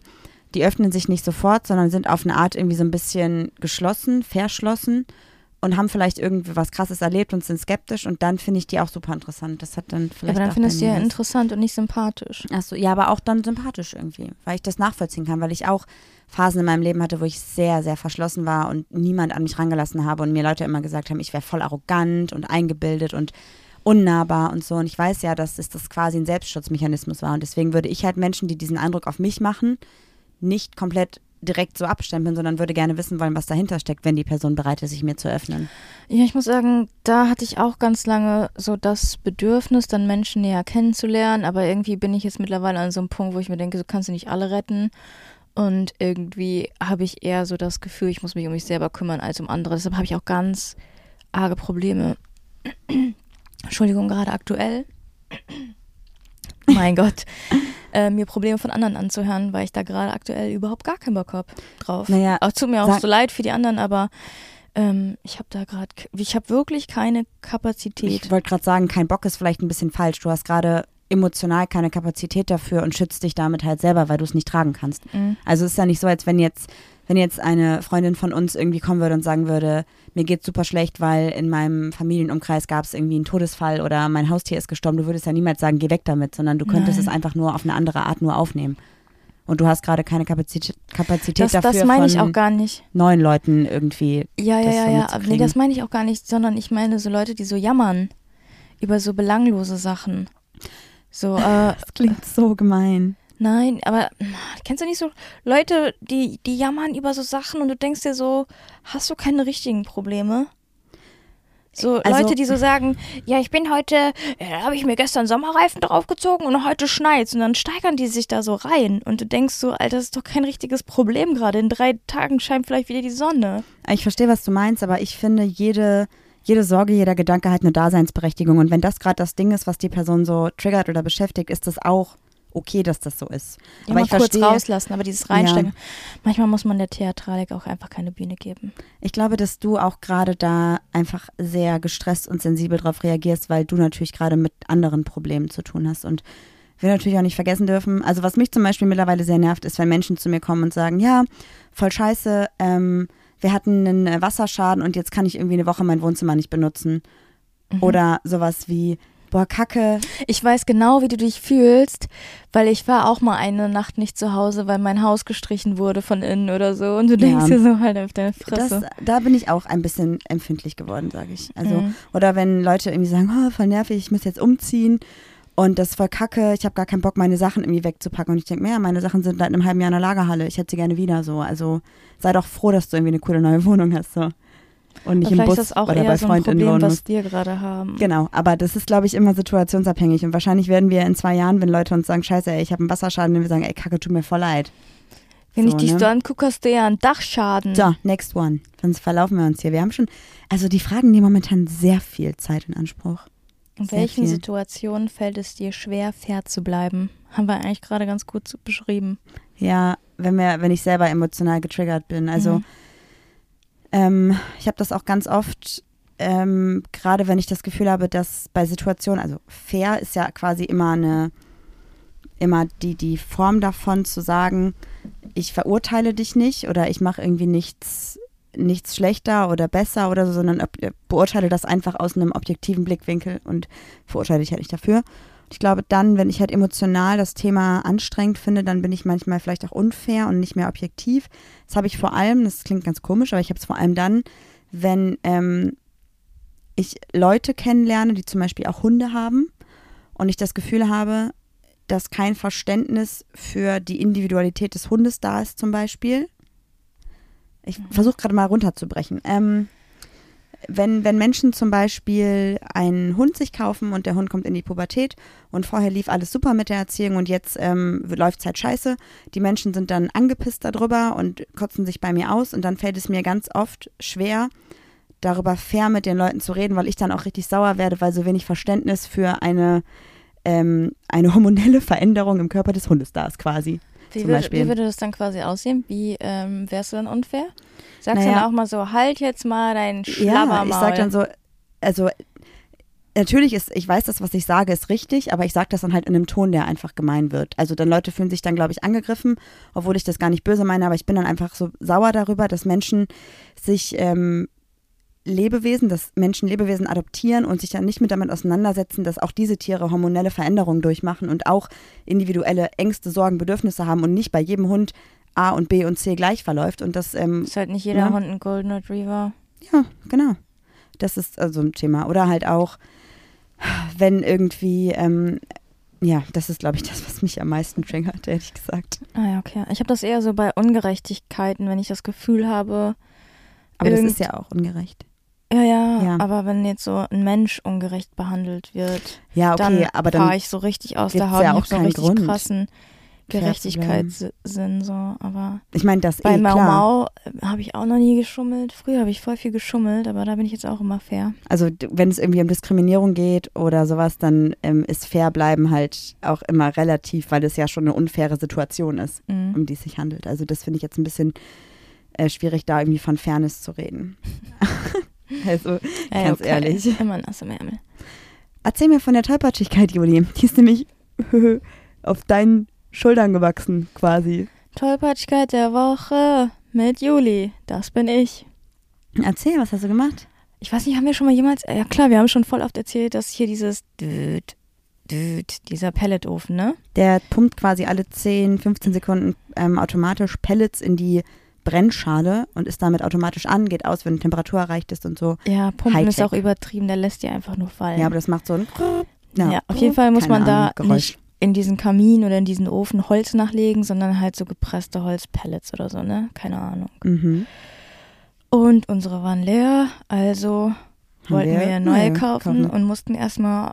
[SPEAKER 2] die öffnen sich nicht sofort, sondern sind auf eine Art irgendwie so ein bisschen geschlossen, verschlossen und haben vielleicht irgendwie was Krasses erlebt und sind skeptisch und dann finde ich die auch super interessant. Das hat dann vielleicht
[SPEAKER 1] aber dann findest du ja interessant und nicht sympathisch.
[SPEAKER 2] Achso, ja, aber auch dann sympathisch irgendwie, weil ich das nachvollziehen kann, weil ich auch Phasen in meinem Leben hatte, wo ich sehr, sehr verschlossen war und niemand an mich rangelassen habe und mir Leute immer gesagt haben, ich wäre voll arrogant und eingebildet und unnahbar und so. Und ich weiß ja, dass es das quasi ein Selbstschutzmechanismus war. Und deswegen würde ich halt Menschen, die diesen Eindruck auf mich machen, nicht komplett direkt so abstempeln, sondern würde gerne wissen wollen, was dahinter steckt, wenn die Person bereit ist, sich mir zu öffnen.
[SPEAKER 1] Ja, ich muss sagen, da hatte ich auch ganz lange so das Bedürfnis, dann Menschen näher kennenzulernen, aber irgendwie bin ich jetzt mittlerweile an so einem Punkt, wo ich mir denke, so kannst du nicht alle retten. Und irgendwie habe ich eher so das Gefühl, ich muss mich um mich selber kümmern als um andere. Deshalb habe ich auch ganz arge Probleme. Entschuldigung, gerade aktuell. mein Gott. Äh, mir Probleme von anderen anzuhören, weil ich da gerade aktuell überhaupt gar keinen Bock habe drauf.
[SPEAKER 2] Naja,
[SPEAKER 1] Auch tut mir auch so leid für die anderen, aber ähm, ich habe da gerade, ich habe wirklich keine Kapazität.
[SPEAKER 2] Ich wollte gerade sagen, kein Bock ist vielleicht ein bisschen falsch. Du hast gerade emotional keine Kapazität dafür und schützt dich damit halt selber, weil du es nicht tragen kannst.
[SPEAKER 1] Mhm.
[SPEAKER 2] Also es ist ja nicht so, als wenn jetzt, wenn jetzt eine Freundin von uns irgendwie kommen würde und sagen würde, mir geht's super schlecht, weil in meinem Familienumkreis gab es irgendwie einen Todesfall oder mein Haustier ist gestorben. Du würdest ja niemals sagen, geh weg damit, sondern du könntest
[SPEAKER 1] Nein.
[SPEAKER 2] es einfach nur auf eine andere Art nur aufnehmen. Und du hast gerade keine Kapazität, Kapazität
[SPEAKER 1] Das,
[SPEAKER 2] dafür
[SPEAKER 1] das meine ich auch gar nicht.
[SPEAKER 2] neuen Leuten irgendwie.
[SPEAKER 1] Ja, ja, ja, ja. Nee, das meine ich auch gar nicht, sondern ich meine so Leute, die so jammern über so belanglose Sachen. So, äh,
[SPEAKER 2] Das klingt so gemein.
[SPEAKER 1] Nein, aber kennst du nicht so Leute, die, die jammern über so Sachen und du denkst dir so, hast du keine richtigen Probleme? So
[SPEAKER 2] Also-
[SPEAKER 1] Leute, die so sagen, ja, ich bin heute, ja, da habe ich mir gestern Sommerreifen draufgezogen und heute schneit's und dann steigern die sich da so rein und du denkst so, Alter, das ist doch kein richtiges Problem gerade. In drei Tagen scheint vielleicht wieder die Sonne.
[SPEAKER 2] Ich verstehe, was du meinst, aber ich finde, jede, jede Sorge, jeder Gedanke hat eine Daseinsberechtigung. Und wenn das gerade das Ding ist, was die Person so triggert oder beschäftigt, ist das auch okay, dass das so ist.
[SPEAKER 1] Ja,
[SPEAKER 2] aber ich
[SPEAKER 1] kurz
[SPEAKER 2] verstehe,
[SPEAKER 1] rauslassen, aber dieses Reinstecken. Manchmal muss man der Theatralik auch einfach keine Bühne geben.
[SPEAKER 2] ich glaube, dass du auch gerade da einfach sehr gestresst und sensibel drauf reagierst, weil du natürlich gerade mit anderen Problemen zu tun hast und wir natürlich auch nicht vergessen dürfen. Also was mich zum Beispiel mittlerweile sehr nervt, ist, wenn Menschen zu mir kommen und sagen, ja, voll scheiße, ähm, wir hatten einen Wasserschaden und jetzt kann ich irgendwie eine Woche mein Wohnzimmer nicht benutzen.
[SPEAKER 1] Mhm.
[SPEAKER 2] Oder sowas wie, boah, Kacke,
[SPEAKER 1] Ich weiß genau, wie du dich fühlst, weil ich war auch mal eine Nacht nicht zu Hause, weil mein Haus gestrichen wurde von innen oder so. Und du denkst
[SPEAKER 2] Ja.
[SPEAKER 1] dir so halt auf deine
[SPEAKER 2] Das,
[SPEAKER 1] Fresse.
[SPEAKER 2] da bin ich auch ein bisschen empfindlich geworden, sage ich. Also,
[SPEAKER 1] Mhm.
[SPEAKER 2] oder wenn Leute irgendwie sagen, oh, voll nervig, ich muss jetzt umziehen und das ist voll kacke, ich habe gar keinen Bock, meine Sachen irgendwie wegzupacken. Und ich denke mir, ja, meine Sachen sind seit einem halben Jahr in der Lagerhalle, ich hätte sie gerne wieder so. Also sei doch froh, dass du irgendwie eine coole neue Wohnung hast. So. Und nicht
[SPEAKER 1] Aber
[SPEAKER 2] im Bus
[SPEAKER 1] ist das auch
[SPEAKER 2] oder
[SPEAKER 1] eher
[SPEAKER 2] bei
[SPEAKER 1] so ein
[SPEAKER 2] Freundinnen
[SPEAKER 1] Problem, was wir gerade haben.
[SPEAKER 2] Genau, aber das ist, glaube ich, immer situationsabhängig. Und wahrscheinlich werden wir in zwei Jahren, wenn Leute uns sagen, scheiße, ey, ich habe einen Wasserschaden, wenn wir sagen, ey, kacke, tut mir voll leid.
[SPEAKER 1] Wenn
[SPEAKER 2] so,
[SPEAKER 1] ich dich
[SPEAKER 2] ne?
[SPEAKER 1] so angucke, hast du ja einen Dachschaden.
[SPEAKER 2] So, next one. Sonst verlaufen wir uns hier. Wir haben schon, also die Fragen nehmen momentan sehr viel Zeit in Anspruch.
[SPEAKER 1] In
[SPEAKER 2] sehr
[SPEAKER 1] welchen
[SPEAKER 2] viel.
[SPEAKER 1] Situationen fällt es dir schwer, fair zu bleiben? Haben wir eigentlich gerade ganz gut beschrieben.
[SPEAKER 2] Ja, wenn wir, wenn ich selber emotional getriggert bin. Also
[SPEAKER 1] Mhm.
[SPEAKER 2] Ähm, ich habe das auch ganz oft, ähm, gerade wenn ich das Gefühl habe, dass bei Situationen, also fair ist ja quasi immer eine, immer die, die Form davon zu sagen, ich verurteile dich nicht oder ich mache irgendwie nichts, nichts schlechter oder besser oder so, sondern ob, beurteile das einfach aus einem objektiven Blickwinkel und verurteile dich halt nicht dafür. Ich glaube, dann, wenn ich halt emotional das Thema anstrengend finde, dann bin ich manchmal vielleicht auch unfair und nicht mehr objektiv. Das habe ich vor allem, das klingt ganz komisch, aber ich habe es vor allem dann, wenn ähm, ich Leute kennenlerne, die zum Beispiel auch Hunde haben und ich das Gefühl habe, dass kein Verständnis für die Individualität des Hundes da ist, zum Beispiel. Ich versuche gerade mal runterzubrechen. Ähm, wenn, wenn Menschen zum Beispiel einen Hund sich kaufen und der Hund kommt in die Pubertät und vorher lief alles super mit der Erziehung und jetzt ähm, läuft es halt scheiße, die Menschen sind dann angepisst darüber und kotzen sich bei mir aus und dann fällt es mir ganz oft schwer, darüber fair mit den Leuten zu reden, weil ich dann auch richtig sauer werde, weil so wenig Verständnis für eine, ähm, eine hormonelle Veränderung im Körper des Hundes da ist quasi.
[SPEAKER 1] Wie würde, wie würde das dann quasi aussehen? Wie ähm, wärst du dann unfair? Sagst du
[SPEAKER 2] Naja.
[SPEAKER 1] dann auch mal so, halt jetzt mal dein
[SPEAKER 2] Ja,
[SPEAKER 1] Schlabbermaul.
[SPEAKER 2] ich sag dann so, also natürlich ist, ich weiß, das, was ich sage, ist richtig, aber ich sage das dann halt in einem Ton, der einfach gemein wird. Also dann Leute fühlen sich dann, glaube ich, angegriffen, obwohl ich das gar nicht böse meine, aber ich bin dann einfach so sauer darüber, dass Menschen sich ähm, Lebewesen, dass Menschen Lebewesen adoptieren und sich dann nicht mit damit auseinandersetzen, dass auch diese Tiere hormonelle Veränderungen durchmachen und auch individuelle Ängste, Sorgen, Bedürfnisse haben und nicht bei jedem Hund A und B und C gleich verläuft. Und das ähm,
[SPEAKER 1] ist halt nicht jeder
[SPEAKER 2] Ja.
[SPEAKER 1] Hund ein Golden Retriever.
[SPEAKER 2] ja, genau. Das ist also ein Thema. Oder halt auch, wenn irgendwie, ähm, ja, das ist, glaube ich, das, was mich am meisten triggert, ehrlich gesagt.
[SPEAKER 1] Ah ja, okay. Ich habe das eher so bei Ungerechtigkeiten, wenn ich das Gefühl habe,
[SPEAKER 2] Aber das
[SPEAKER 1] Irgend-
[SPEAKER 2] ist ja auch ungerecht.
[SPEAKER 1] Ja, ja,
[SPEAKER 2] Ja.
[SPEAKER 1] aber wenn jetzt so ein Mensch ungerecht behandelt wird,
[SPEAKER 2] Ja, okay,
[SPEAKER 1] dann
[SPEAKER 2] aber
[SPEAKER 1] fahre ich so richtig aus der Haut.
[SPEAKER 2] ja
[SPEAKER 1] ich
[SPEAKER 2] auch
[SPEAKER 1] so
[SPEAKER 2] keinen
[SPEAKER 1] richtig
[SPEAKER 2] Grund,
[SPEAKER 1] krassen Gerechtigkeitssinn, so, aber
[SPEAKER 2] ich meine, das
[SPEAKER 1] bei
[SPEAKER 2] eh,
[SPEAKER 1] Mau. Mau äh, habe ich auch noch nie geschummelt. Früher habe ich voll viel geschummelt, aber da bin ich jetzt auch immer fair.
[SPEAKER 2] Also wenn es irgendwie um Diskriminierung geht oder sowas, dann ähm, ist fair bleiben halt auch immer relativ, weil es ja schon eine unfaire Situation ist,
[SPEAKER 1] Mhm.
[SPEAKER 2] um die es sich handelt. Also das finde ich jetzt ein bisschen äh, schwierig, da irgendwie von Fairness zu reden. also
[SPEAKER 1] Ey,
[SPEAKER 2] ganz
[SPEAKER 1] okay.
[SPEAKER 2] ehrlich.
[SPEAKER 1] Immer nass im Ärmel.
[SPEAKER 2] Erzähl mir von der Tollpatschigkeit, Juli. Die ist nämlich auf deinen Schultern gewachsen, quasi.
[SPEAKER 1] Tollpatschigkeit der Woche mit Juli. Das bin ich.
[SPEAKER 2] Erzähl, was hast du gemacht?
[SPEAKER 1] Ich weiß nicht, haben wir schon mal jemals. Ja klar, wir haben schon voll oft erzählt, dass hier dieses Düt, Düt, dieser Pelletofen, ne?
[SPEAKER 2] Der pumpt quasi alle 10, 15 Sekunden ähm, automatisch Pellets in die Brennschale und ist damit automatisch an, geht aus, wenn Temperatur erreicht ist und so.
[SPEAKER 1] Ja, Pumpen ist
[SPEAKER 2] Hightech.
[SPEAKER 1] auch übertrieben, der lässt die einfach nur fallen.
[SPEAKER 2] Ja, aber das macht so ein.
[SPEAKER 1] Ja, auf jeden Fall muss man da
[SPEAKER 2] Ahnung, Geräusch.
[SPEAKER 1] nicht in diesen Kamin oder in diesen Ofen Holz nachlegen, sondern halt so gepresste Holzpellets oder so, ne? Keine Ahnung.
[SPEAKER 2] Mhm.
[SPEAKER 1] Und unsere waren leer, also wollten wir, neue
[SPEAKER 2] neue
[SPEAKER 1] kaufen
[SPEAKER 2] kaufen.
[SPEAKER 1] und mussten erstmal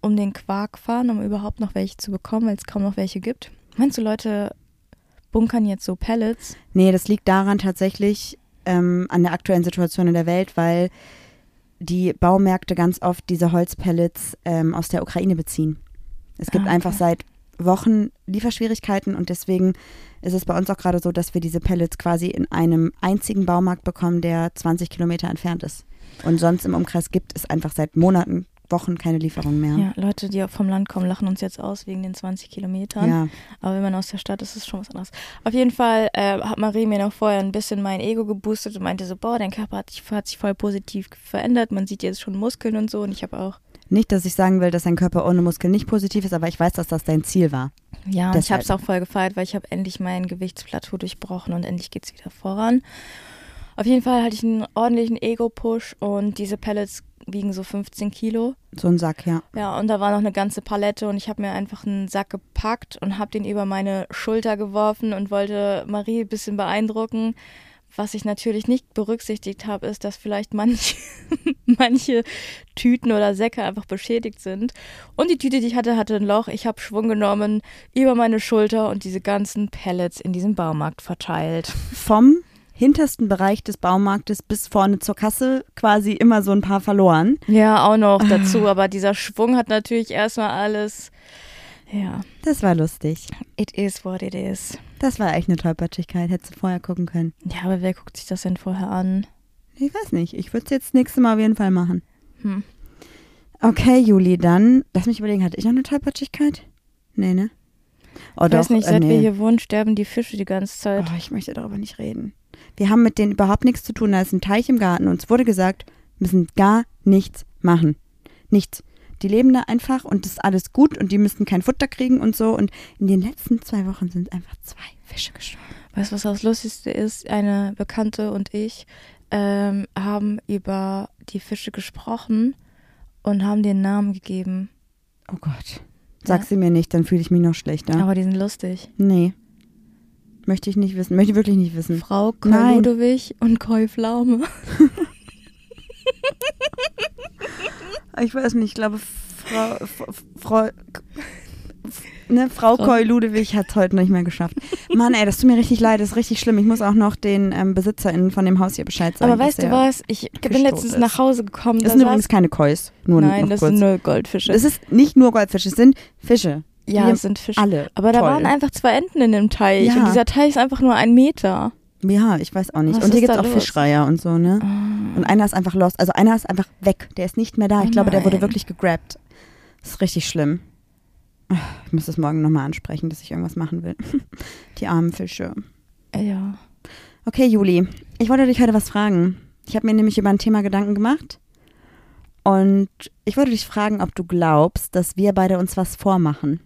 [SPEAKER 1] um den Quark fahren, um überhaupt noch welche zu bekommen, weil es kaum noch welche gibt. Meinst du, Leute bunkern jetzt so Pellets?
[SPEAKER 2] Nee, das liegt daran tatsächlich ähm, an der aktuellen Situation in der Welt, weil die Baumärkte ganz oft diese Holzpellets ähm, aus der Ukraine beziehen. Es gibt
[SPEAKER 1] Ah,
[SPEAKER 2] einfach
[SPEAKER 1] okay.
[SPEAKER 2] seit Wochen Lieferschwierigkeiten und deswegen ist es bei uns auch gerade so, dass wir diese Pellets quasi in einem einzigen Baumarkt bekommen, der 20 Kilometer entfernt ist. Und sonst im Umkreis gibt es einfach seit Monaten, Wochen keine Lieferung mehr.
[SPEAKER 1] Ja, Leute, die vom Land kommen, lachen uns jetzt aus wegen den 20 Kilometern.
[SPEAKER 2] Ja.
[SPEAKER 1] Aber wenn man aus der Stadt ist, ist es schon was anderes. Auf jeden Fall äh, hat Marie mir noch vorher ein bisschen mein Ego geboostet und meinte so, boah, dein Körper hat sich, hat sich voll positiv verändert. Man sieht jetzt schon Muskeln und so. Und ich habe auch,
[SPEAKER 2] Nicht, dass ich sagen will, dass dein Körper ohne Muskeln nicht positiv ist, aber ich weiß, dass das dein Ziel war.
[SPEAKER 1] ja, und ich habe es auch voll gefeiert, weil ich habe endlich mein Gewichtsplateau durchbrochen und endlich geht's wieder voran. Auf jeden Fall hatte ich einen ordentlichen Ego-Push und diese Pellets wiegen so 15 Kilo.
[SPEAKER 2] So ein Sack, ja.
[SPEAKER 1] Ja, und da war noch eine ganze Palette und ich habe mir einfach einen Sack gepackt und habe den über meine Schulter geworfen und wollte Marie ein bisschen beeindrucken. Was ich natürlich nicht berücksichtigt habe, ist, dass vielleicht manche, manche Tüten oder Säcke einfach beschädigt sind. Und die Tüte, die ich hatte, hatte ein Loch. Ich habe Schwung genommen über meine Schulter und diese ganzen Pellets in diesem Baumarkt verteilt.
[SPEAKER 2] Vom hintersten Bereich des Baumarktes bis vorne zur Kasse quasi immer so ein paar verloren.
[SPEAKER 1] Ja, auch noch dazu. Aber dieser Schwung hat natürlich erstmal alles. Ja,
[SPEAKER 2] Das war lustig.
[SPEAKER 1] it is what it is.
[SPEAKER 2] Das war echt eine Tollpatschigkeit. Hättest du vorher gucken können.
[SPEAKER 1] Ja, aber wer guckt sich das denn vorher an?
[SPEAKER 2] Ich weiß nicht. Ich würde es jetzt nächste Mal auf jeden Fall machen.
[SPEAKER 1] Hm.
[SPEAKER 2] Okay, Juli, dann lass mich überlegen, hatte ich noch eine Tollpatschigkeit? Nee, ne? Oh,
[SPEAKER 1] Ich weiß nicht,
[SPEAKER 2] äh,
[SPEAKER 1] seit
[SPEAKER 2] nee.
[SPEAKER 1] wir hier wohnen, sterben die Fische die ganze Zeit.
[SPEAKER 2] Oh, ich möchte darüber nicht reden. Wir haben mit denen überhaupt nichts zu tun. Da ist ein Teich im Garten. Uns wurde gesagt, wir müssen gar nichts machen. Nichts. Die leben da einfach und das ist alles gut und die müssen kein Futter kriegen und so. Und in den letzten zwei Wochen sind einfach zwei Fische gestorben.
[SPEAKER 1] Weißt du, was das Lustigste ist? Eine Bekannte und ich ähm, haben über die Fische gesprochen und haben den Namen gegeben.
[SPEAKER 2] Oh Gott. Sag
[SPEAKER 1] Ja.
[SPEAKER 2] sie mir nicht, dann fühle ich mich noch schlechter.
[SPEAKER 1] Aber die sind lustig.
[SPEAKER 2] nee. Möchte ich nicht wissen. Möchte ich wirklich nicht wissen.
[SPEAKER 1] Frau Koi
[SPEAKER 2] Nein.
[SPEAKER 1] Ludewig und Koi Pflaume.
[SPEAKER 2] Ich weiß nicht, ich glaube, Frau, Frau, Frau, ne, Frau
[SPEAKER 1] Frau-
[SPEAKER 2] Koi Ludewig hat es heute nicht mehr geschafft. Mann, ey, das tut mir richtig leid, das ist richtig schlimm. Ich muss auch noch den ähm, BesitzerInnen von dem Haus hier Bescheid sagen.
[SPEAKER 1] Aber weißt du was? Ich bin letztens
[SPEAKER 2] ist.
[SPEAKER 1] nach Hause gekommen.
[SPEAKER 2] Das
[SPEAKER 1] da
[SPEAKER 2] sind übrigens keine Kois, nur
[SPEAKER 1] Nein, das
[SPEAKER 2] kurz.
[SPEAKER 1] sind nur Goldfische.
[SPEAKER 2] Es ist nicht nur Goldfische, es sind Fische.
[SPEAKER 1] Ja, es sind Fische.
[SPEAKER 2] Alle.
[SPEAKER 1] Aber da
[SPEAKER 2] Toll.
[SPEAKER 1] waren einfach zwei Enten in dem Teich.
[SPEAKER 2] Ja.
[SPEAKER 1] Und dieser Teich ist einfach nur ein Meter.
[SPEAKER 2] Ja, ich weiß auch nicht.
[SPEAKER 1] Was
[SPEAKER 2] und hier gibt es auch
[SPEAKER 1] los?
[SPEAKER 2] Fischreiher und so, ne? Und einer ist einfach lost. Also einer ist einfach weg. Der ist nicht mehr da. Ich
[SPEAKER 1] Oh
[SPEAKER 2] glaube, der wurde wirklich gegrabt. Das ist richtig schlimm. Ich muss das morgen nochmal ansprechen, dass ich irgendwas machen will. Die armen Fische.
[SPEAKER 1] Ja.
[SPEAKER 2] Okay, Juli, ich wollte dich heute was fragen. Ich habe mir nämlich über ein Thema Gedanken gemacht. Und ich wollte dich fragen, ob du glaubst, dass wir beide uns was vormachen.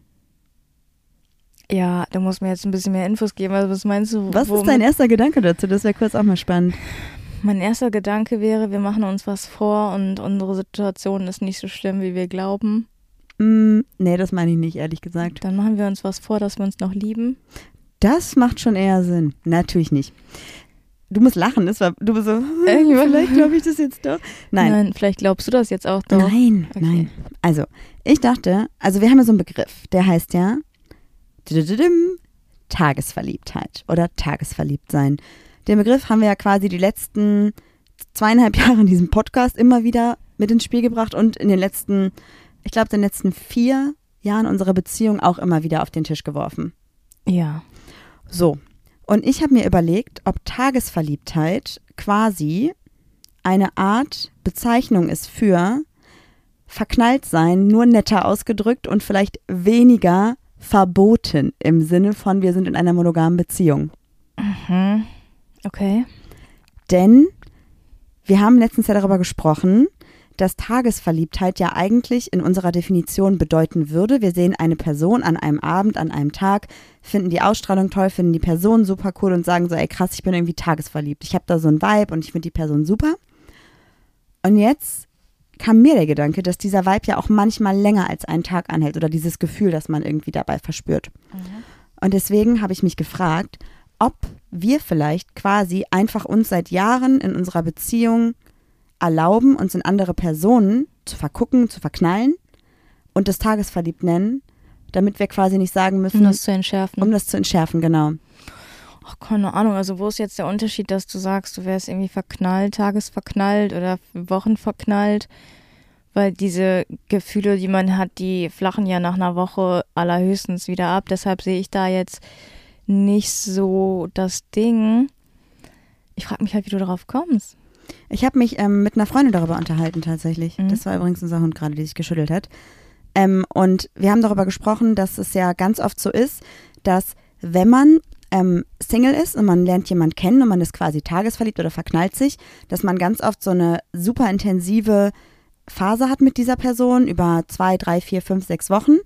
[SPEAKER 1] Ja, da muss mir jetzt ein bisschen mehr Infos geben. Also was meinst du?
[SPEAKER 2] Was ist dein erster Gedanke dazu? Das wäre kurz auch mal spannend.
[SPEAKER 1] Mein erster Gedanke wäre, wir machen uns was vor und unsere Situation ist nicht so schlimm, wie wir glauben.
[SPEAKER 2] Mm, nee, das meine ich nicht, ehrlich gesagt.
[SPEAKER 1] Dann machen wir uns was vor, dass wir uns noch lieben.
[SPEAKER 2] Das macht schon eher Sinn. Natürlich nicht. Du musst lachen, das war, du bist so, vielleicht glaube ich das jetzt doch. Nein,
[SPEAKER 1] vielleicht glaubst du das jetzt auch doch.
[SPEAKER 2] nein,
[SPEAKER 1] Okay.
[SPEAKER 2] nein. Also, ich dachte, also wir haben ja so einen Begriff, der heißt ja Tagesverliebtheit oder Tagesverliebtsein. Den Begriff haben wir ja quasi die letzten zweieinhalb Jahre in diesem Podcast immer wieder mit ins Spiel gebracht und in den letzten, ich glaube, den letzten vier Jahren unserer Beziehung auch immer wieder auf den Tisch geworfen.
[SPEAKER 1] Ja.
[SPEAKER 2] So. Und ich habe mir überlegt, ob Tagesverliebtheit quasi eine Art Bezeichnung ist für verknallt sein, nur netter ausgedrückt und vielleicht weniger verboten im Sinne von wir sind in einer monogamen Beziehung.
[SPEAKER 1] Mhm. Okay.
[SPEAKER 2] Denn wir haben letztens ja darüber gesprochen, dass Tagesverliebtheit ja eigentlich in unserer Definition bedeuten würde, wir sehen eine Person an einem Abend, an einem Tag, finden die Ausstrahlung toll, finden die Person super cool und sagen so, ey krass, ich bin irgendwie tagesverliebt. Ich habe da so ein Vibe und ich finde die Person super. Und jetzt kam mir der Gedanke, dass dieser Vibe ja auch manchmal länger als einen Tag anhält oder dieses Gefühl, das man irgendwie dabei verspürt. Und deswegen habe ich mich gefragt, ob wir vielleicht quasi einfach uns seit Jahren in unserer Beziehung erlauben, uns in andere Personen zu vergucken, zu verknallen und das Tagesverliebt nennen, damit wir quasi nicht sagen müssen,
[SPEAKER 1] Um das zu entschärfen.
[SPEAKER 2] um das zu entschärfen, genau.
[SPEAKER 1] Ach, keine Ahnung. Also wo ist jetzt der Unterschied, dass du sagst, du wärst irgendwie verknallt, tagesverknallt oder wochenverknallt? Weil diese Gefühle, die man hat, die flachen ja nach einer Woche allerhöchstens wieder ab. Deshalb sehe ich da jetzt nicht so das Ding. Ich frage mich halt, wie du darauf kommst.
[SPEAKER 2] Ich habe mich ähm, mit einer Freundin darüber unterhalten tatsächlich.
[SPEAKER 1] Mhm.
[SPEAKER 2] Das war übrigens unser Hund gerade, die sich geschüttelt hat. Ähm, und wir haben darüber gesprochen, dass es ja ganz oft so ist, dass wenn man ähm, Single ist und man lernt jemanden kennen und man ist quasi tagesverliebt oder verknallt sich, dass man ganz oft so eine super intensive Phase hat mit dieser Person über zwei, drei, vier, fünf, sechs Wochen.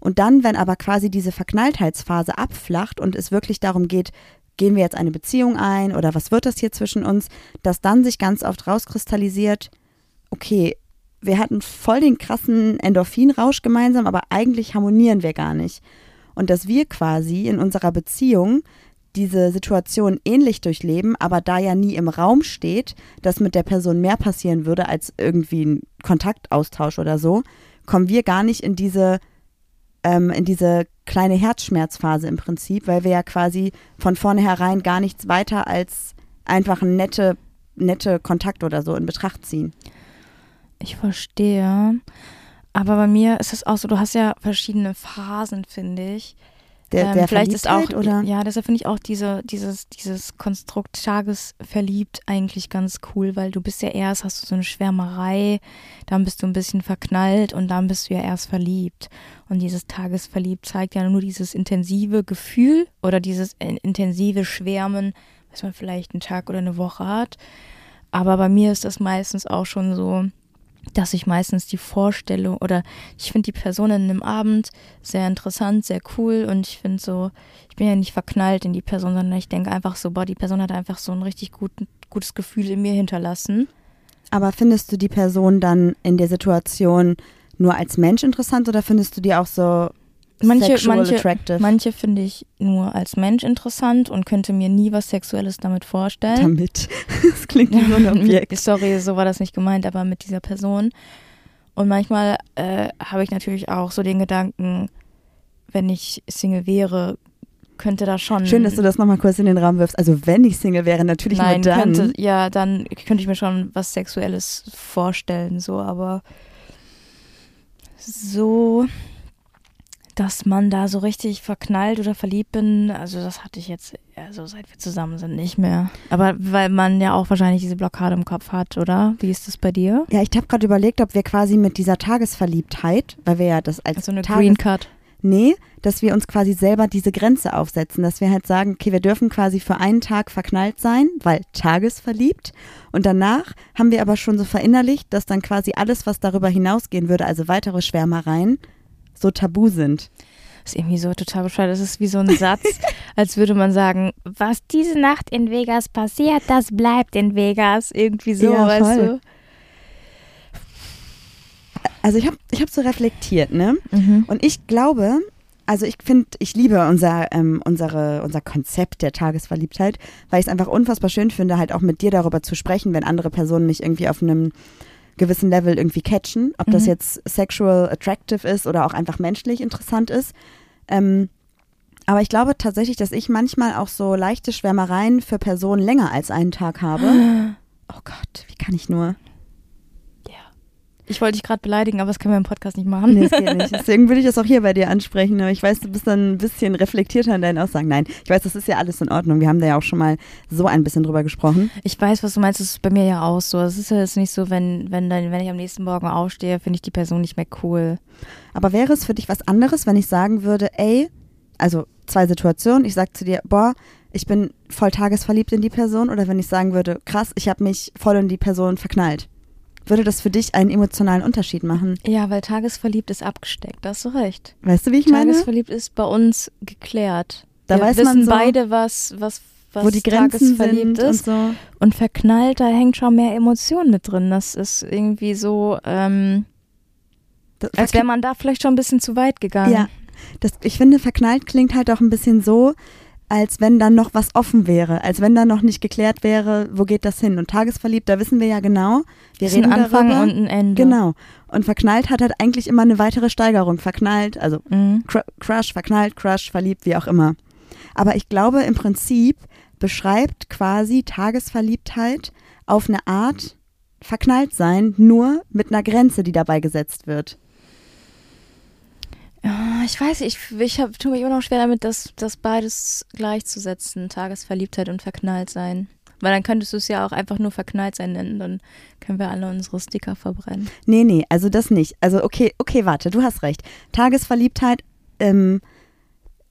[SPEAKER 2] Und dann, wenn aber quasi diese Verknalltheitsphase abflacht und es wirklich darum geht, gehen wir jetzt eine Beziehung ein oder was wird das hier zwischen uns, dass dann sich ganz oft rauskristallisiert, okay, wir hatten voll den krassen Endorphinrausch gemeinsam, aber eigentlich harmonieren wir gar nicht. Und dass wir quasi in unserer Beziehung diese Situation ähnlich durchleben, aber da ja nie im Raum steht, dass mit der Person mehr passieren würde als irgendwie ein Kontaktaustausch oder so, kommen wir gar nicht in diese, ähm, in diese kleine Herzschmerzphase im Prinzip, weil wir ja quasi von vornherein gar nichts weiter als einfach ein nette, nette Kontakt oder so in Betracht ziehen.
[SPEAKER 1] Ich verstehe. Aber bei mir ist es auch so, du hast ja verschiedene Phasen, finde ich.
[SPEAKER 2] Der,
[SPEAKER 1] Ähm,
[SPEAKER 2] der
[SPEAKER 1] vielleicht ist auch,
[SPEAKER 2] oder?
[SPEAKER 1] ja, deshalb finde ich auch diese, dieses, dieses Konstrukt tagesverliebt eigentlich ganz cool, weil du bist ja erst, hast du so eine Schwärmerei, dann bist du ein bisschen verknallt und dann bist du ja erst verliebt. Und dieses Tagesverliebt zeigt ja nur dieses intensive Gefühl oder dieses in- intensive Schwärmen, was man vielleicht einen Tag oder eine Woche hat. Aber bei mir ist das meistens auch schon so, dass ich meistens die Vorstellung oder ich finde die Person in einem Abend sehr interessant, sehr cool und ich finde so, ich bin ja nicht verknallt in die Person, sondern ich denke einfach so, boah, die Person hat einfach so ein richtig guten, gutes Gefühl in mir hinterlassen.
[SPEAKER 2] Aber findest du die Person dann in der Situation nur als Mensch interessant oder findest du die auch so
[SPEAKER 1] Manche,
[SPEAKER 2] sexual
[SPEAKER 1] manche,
[SPEAKER 2] attractive?
[SPEAKER 1] manche finde ich nur als Mensch interessant und könnte mir nie was Sexuelles damit vorstellen.
[SPEAKER 2] damit. Das klingt wie so ein Objekt.
[SPEAKER 1] Sorry, so war das nicht gemeint, aber mit dieser Person. Und manchmal äh, habe ich natürlich auch so den Gedanken, wenn ich Single wäre, könnte da schon.
[SPEAKER 2] Schön, dass du das nochmal kurz in den Raum wirfst. Also wenn ich Single wäre, natürlich
[SPEAKER 1] Nein,
[SPEAKER 2] nur dann.
[SPEAKER 1] könnte, ja, dann könnte ich mir schon was Sexuelles vorstellen, so, aber so, dass man da so richtig verknallt oder verliebt bin, also das hatte ich jetzt, also seit wir zusammen sind, nicht mehr. Aber weil man ja auch wahrscheinlich diese Blockade im Kopf hat, oder? Wie ist das bei dir?
[SPEAKER 2] Ja, ich habe gerade überlegt, ob wir quasi mit dieser Tagesverliebtheit, weil wir ja das als
[SPEAKER 1] Also eine
[SPEAKER 2] Tages
[SPEAKER 1] Green Card.
[SPEAKER 2] Nee, dass wir uns quasi selber diese Grenze aufsetzen, dass wir halt sagen, okay, wir dürfen quasi für einen Tag verknallt sein, weil tagesverliebt. Und danach haben wir aber schon so verinnerlicht, dass dann quasi alles, was darüber hinausgehen würde, also weitere Schwärmereien, so tabu sind.
[SPEAKER 1] ist irgendwie so total bescheuert. Das ist wie so ein Satz, als würde man sagen, was diese Nacht in Vegas passiert, das bleibt in Vegas. Irgendwie so,
[SPEAKER 2] Ja,
[SPEAKER 1] weißt
[SPEAKER 2] voll. Also ich habe ich hab so reflektiert, ne?
[SPEAKER 1] du? Mhm.
[SPEAKER 2] Und ich glaube, also ich finde, ich liebe unser, ähm, unsere, unser Konzept der Tagesverliebtheit, weil ich es einfach unfassbar schön finde, halt auch mit dir darüber zu sprechen, wenn andere Personen mich irgendwie auf einem gewissen Level irgendwie catchen, ob das
[SPEAKER 1] Mhm.
[SPEAKER 2] jetzt sexual attractive ist oder auch einfach menschlich interessant ist. Ähm, aber ich glaube tatsächlich, dass ich manchmal auch so leichte Schwärmereien für Personen länger als einen Tag habe. Oh Gott, wie kann ich nur?
[SPEAKER 1] Ich wollte dich gerade beleidigen, aber das können wir im Podcast nicht machen.
[SPEAKER 2] Nee, das geht nicht. Deswegen würde ich das auch hier bei dir ansprechen. Aber ich weiß, du bist dann ein bisschen reflektierter in deinen Aussagen. Nein, ich weiß, das ist ja alles in Ordnung. Wir haben da ja auch schon mal so ein bisschen drüber gesprochen.
[SPEAKER 1] Ich weiß, was du meinst. Das ist bei mir ja auch so. Es ist ja jetzt nicht so, wenn, wenn, dann, wenn ich am nächsten Morgen aufstehe, finde ich die Person nicht mehr cool.
[SPEAKER 2] Aber wäre es für dich was anderes, wenn ich sagen würde, ey, also zwei Situationen, ich sage zu dir, boah, ich bin voll tagesverliebt in die Person oder wenn ich sagen würde, krass, ich habe mich voll in die Person verknallt. Würde das für dich einen emotionalen Unterschied machen?
[SPEAKER 1] Ja, weil tagesverliebt ist abgesteckt. Da hast du recht.
[SPEAKER 2] Weißt du, wie ich meine?
[SPEAKER 1] Tagesverliebt ist bei uns geklärt.
[SPEAKER 2] Da
[SPEAKER 1] wir
[SPEAKER 2] weiß
[SPEAKER 1] wissen
[SPEAKER 2] man so,
[SPEAKER 1] beide, was, was, was
[SPEAKER 2] Wo die Grenzen
[SPEAKER 1] tagesverliebt
[SPEAKER 2] sind
[SPEAKER 1] ist.
[SPEAKER 2] und so.
[SPEAKER 1] Und verknallt, da hängt schon mehr Emotion mit drin. Das ist irgendwie so, ähm,
[SPEAKER 2] Das-
[SPEAKER 1] als wäre man da vielleicht schon ein bisschen zu weit gegangen.
[SPEAKER 2] Ja, das, ich finde, verknallt klingt halt auch ein bisschen so, als wenn dann noch was offen wäre, als wenn dann noch nicht geklärt wäre, wo geht das hin. Und tagesverliebt, da wissen wir ja genau, wir
[SPEAKER 1] Das ist
[SPEAKER 2] reden
[SPEAKER 1] ein Anfang
[SPEAKER 2] darüber.
[SPEAKER 1] und ein Ende.
[SPEAKER 2] Genau. Und verknallt hat halt eigentlich immer eine weitere Steigerung. Verknallt, also
[SPEAKER 1] Mhm.
[SPEAKER 2] Cr Crush, verknallt, Crush, verliebt, wie auch immer. Aber ich glaube, im Prinzip beschreibt quasi Tagesverliebtheit auf eine Art verknallt sein, nur mit einer Grenze, die dabei gesetzt wird.
[SPEAKER 1] Ja, ich weiß ich, ich hab, tue mich immer noch schwer damit, das, das beides gleichzusetzen, Tagesverliebtheit und verknallt sein. Weil dann könntest du es ja auch einfach nur verknallt sein nennen, dann können wir alle unsere Sticker verbrennen.
[SPEAKER 2] Nee, nee, also das nicht. Also okay, okay, warte, du hast recht. Tagesverliebtheit ähm,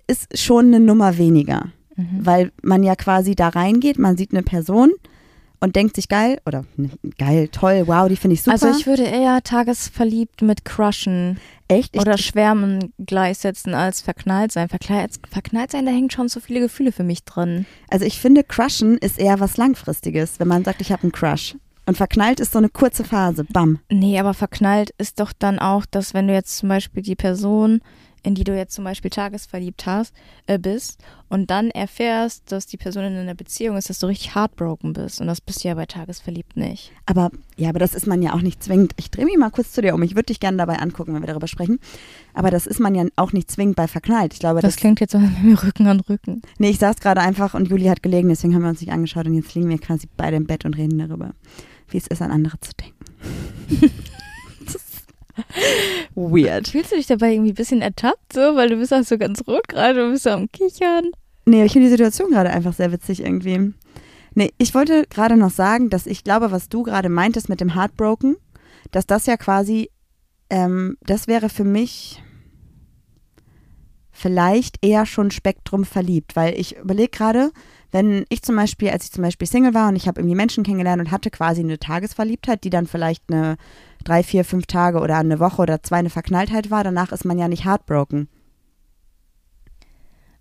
[SPEAKER 2] ist schon eine Nummer weniger,
[SPEAKER 1] Mhm.
[SPEAKER 2] weil man ja quasi da reingeht, man sieht eine Person und denkt sich geil oder ne, geil, toll, wow, die finde ich super.
[SPEAKER 1] Also ich würde eher tagesverliebt mit Crushen
[SPEAKER 2] echt ich,
[SPEAKER 1] oder Schwärmen gleichsetzen als verknallt sein. Verknallt, verknallt sein, da hängen schon so viele Gefühle für mich drin.
[SPEAKER 2] Also ich finde, Crushen ist eher was Langfristiges, wenn man sagt, ich habe einen Crush. Und verknallt ist so eine kurze Phase, bam.
[SPEAKER 1] Nee, aber verknallt ist doch dann auch, dass wenn du jetzt zum Beispiel die Person, in die du jetzt zum Beispiel tagesverliebt hast, äh, bist und dann erfährst, dass die Person in einer Beziehung ist, dass du richtig heartbroken bist. Und das bist du ja bei tagesverliebt nicht.
[SPEAKER 2] Aber ja, aber das ist man ja auch nicht zwingend. Ich drehe mich mal kurz zu dir um. Ich würde dich gerne dabei angucken, wenn wir darüber sprechen. Aber das ist man ja auch nicht zwingend bei verknallt. Ich glaube,
[SPEAKER 1] Das
[SPEAKER 2] das.
[SPEAKER 1] klingt jetzt so, wir Rücken an Rücken.
[SPEAKER 2] Nee, ich saß gerade einfach und Juli hat gelegen, deswegen haben wir uns nicht angeschaut und jetzt liegen wir quasi beide im Bett und reden darüber, wie es ist, an andere zu denken. Weird.
[SPEAKER 1] Fühlst du dich dabei irgendwie ein bisschen ertappt, so? Weil du bist auch so ganz rot gerade, du bist so am Kichern.
[SPEAKER 2] Nee, ich finde die Situation gerade einfach sehr witzig irgendwie. Nee, ich wollte gerade noch sagen, dass ich glaube, was du gerade meintest mit dem Heartbroken, dass das ja quasi, ähm, das wäre für mich vielleicht eher schon Spektrum verliebt, weil ich überlege gerade, wenn ich zum Beispiel, als ich zum Beispiel Single war und ich habe irgendwie Menschen kennengelernt und hatte quasi eine Tagesverliebtheit, die dann vielleicht eine drei, vier, fünf Tage oder eine Woche oder zwei eine Verknalltheit war, danach ist man ja nicht heartbroken.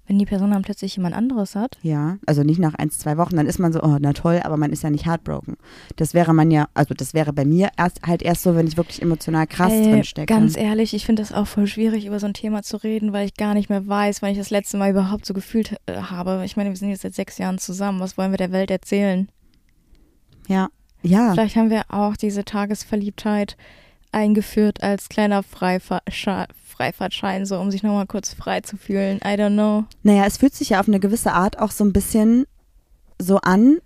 [SPEAKER 1] Wenn die Person dann plötzlich jemand anderes hat.
[SPEAKER 2] Ja, also nicht nach eins, zwei Wochen, dann ist man so, oh, na toll, aber man ist ja nicht heartbroken. Das wäre man ja, also das wäre bei mir erst halt erst so, wenn ich wirklich emotional krass
[SPEAKER 1] Ey,
[SPEAKER 2] drin stecke.
[SPEAKER 1] Ganz ehrlich, ich finde das auch voll schwierig, über so ein Thema zu reden, weil ich gar nicht mehr weiß, wann ich das letzte Mal überhaupt so gefühlt äh, habe. Ich meine, wir sind jetzt seit sechs Jahren zusammen. Was wollen wir der Welt erzählen?
[SPEAKER 2] Ja, ja,
[SPEAKER 1] Vielleicht haben wir auch diese Tagesverliebtheit eingeführt als kleiner Freifahr Freifahrtschein, so um sich nochmal kurz frei zu fühlen. I don't know.
[SPEAKER 2] naja, es fühlt sich ja auf eine gewisse Art auch so ein bisschen so an,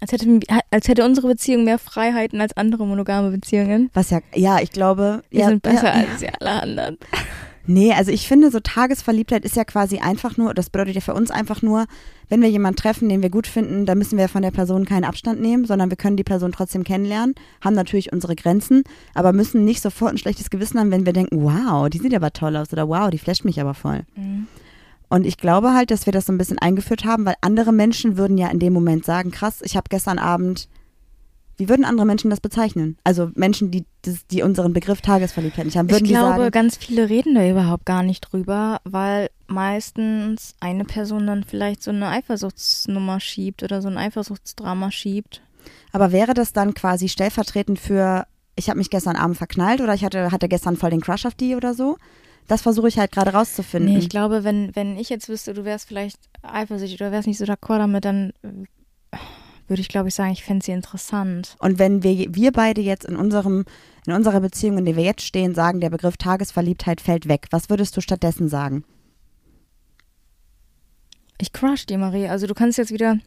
[SPEAKER 1] Als hätte, als hätte unsere Beziehung mehr Freiheiten als andere monogame Beziehungen.
[SPEAKER 2] was ja, ja, ich glaube,
[SPEAKER 1] Wir
[SPEAKER 2] ja,
[SPEAKER 1] sind besser
[SPEAKER 2] ja,
[SPEAKER 1] als die alle anderen.
[SPEAKER 2] Nee, also ich finde, so Tagesverliebtheit ist ja quasi einfach nur, das bedeutet ja für uns einfach nur, wenn wir jemanden treffen, den wir gut finden, dann müssen wir von der Person keinen Abstand nehmen, sondern wir können die Person trotzdem kennenlernen, haben natürlich unsere Grenzen, aber müssen nicht sofort ein schlechtes Gewissen haben, wenn wir denken, wow, die sieht aber toll aus oder wow, die flasht mich aber voll. Und ich glaube halt, dass wir das so ein bisschen eingeführt haben, weil andere Menschen würden ja in dem Moment sagen, krass, ich habe gestern Abend, wie würden andere Menschen das bezeichnen? Also Menschen, die, die unseren Begriff Tagesverliebtheit nicht haben, würden
[SPEAKER 1] ich glaube,
[SPEAKER 2] sagen,
[SPEAKER 1] ganz viele reden da überhaupt gar nicht drüber, weil meistens eine Person dann vielleicht so eine Eifersuchtsnummer schiebt oder so ein Eifersuchtsdrama schiebt.
[SPEAKER 2] Aber wäre das dann quasi stellvertretend für, ich habe mich gestern Abend verknallt oder ich hatte, hatte gestern voll den Crush auf die oder so? Das versuche ich halt gerade rauszufinden.
[SPEAKER 1] Nee, ich glaube, wenn, wenn ich jetzt wüsste, du wärst vielleicht eifersüchtig oder wärst nicht so d'accord damit, dann würde ich, glaube ich, sagen, ich fände sie interessant.
[SPEAKER 2] Und wenn wir, wir beide jetzt in unserem, in unserer Beziehung, in der wir jetzt stehen, sagen, der Begriff Tagesverliebtheit fällt weg, was würdest du stattdessen sagen?
[SPEAKER 1] Ich crush die Marie. Also du kannst jetzt wieder.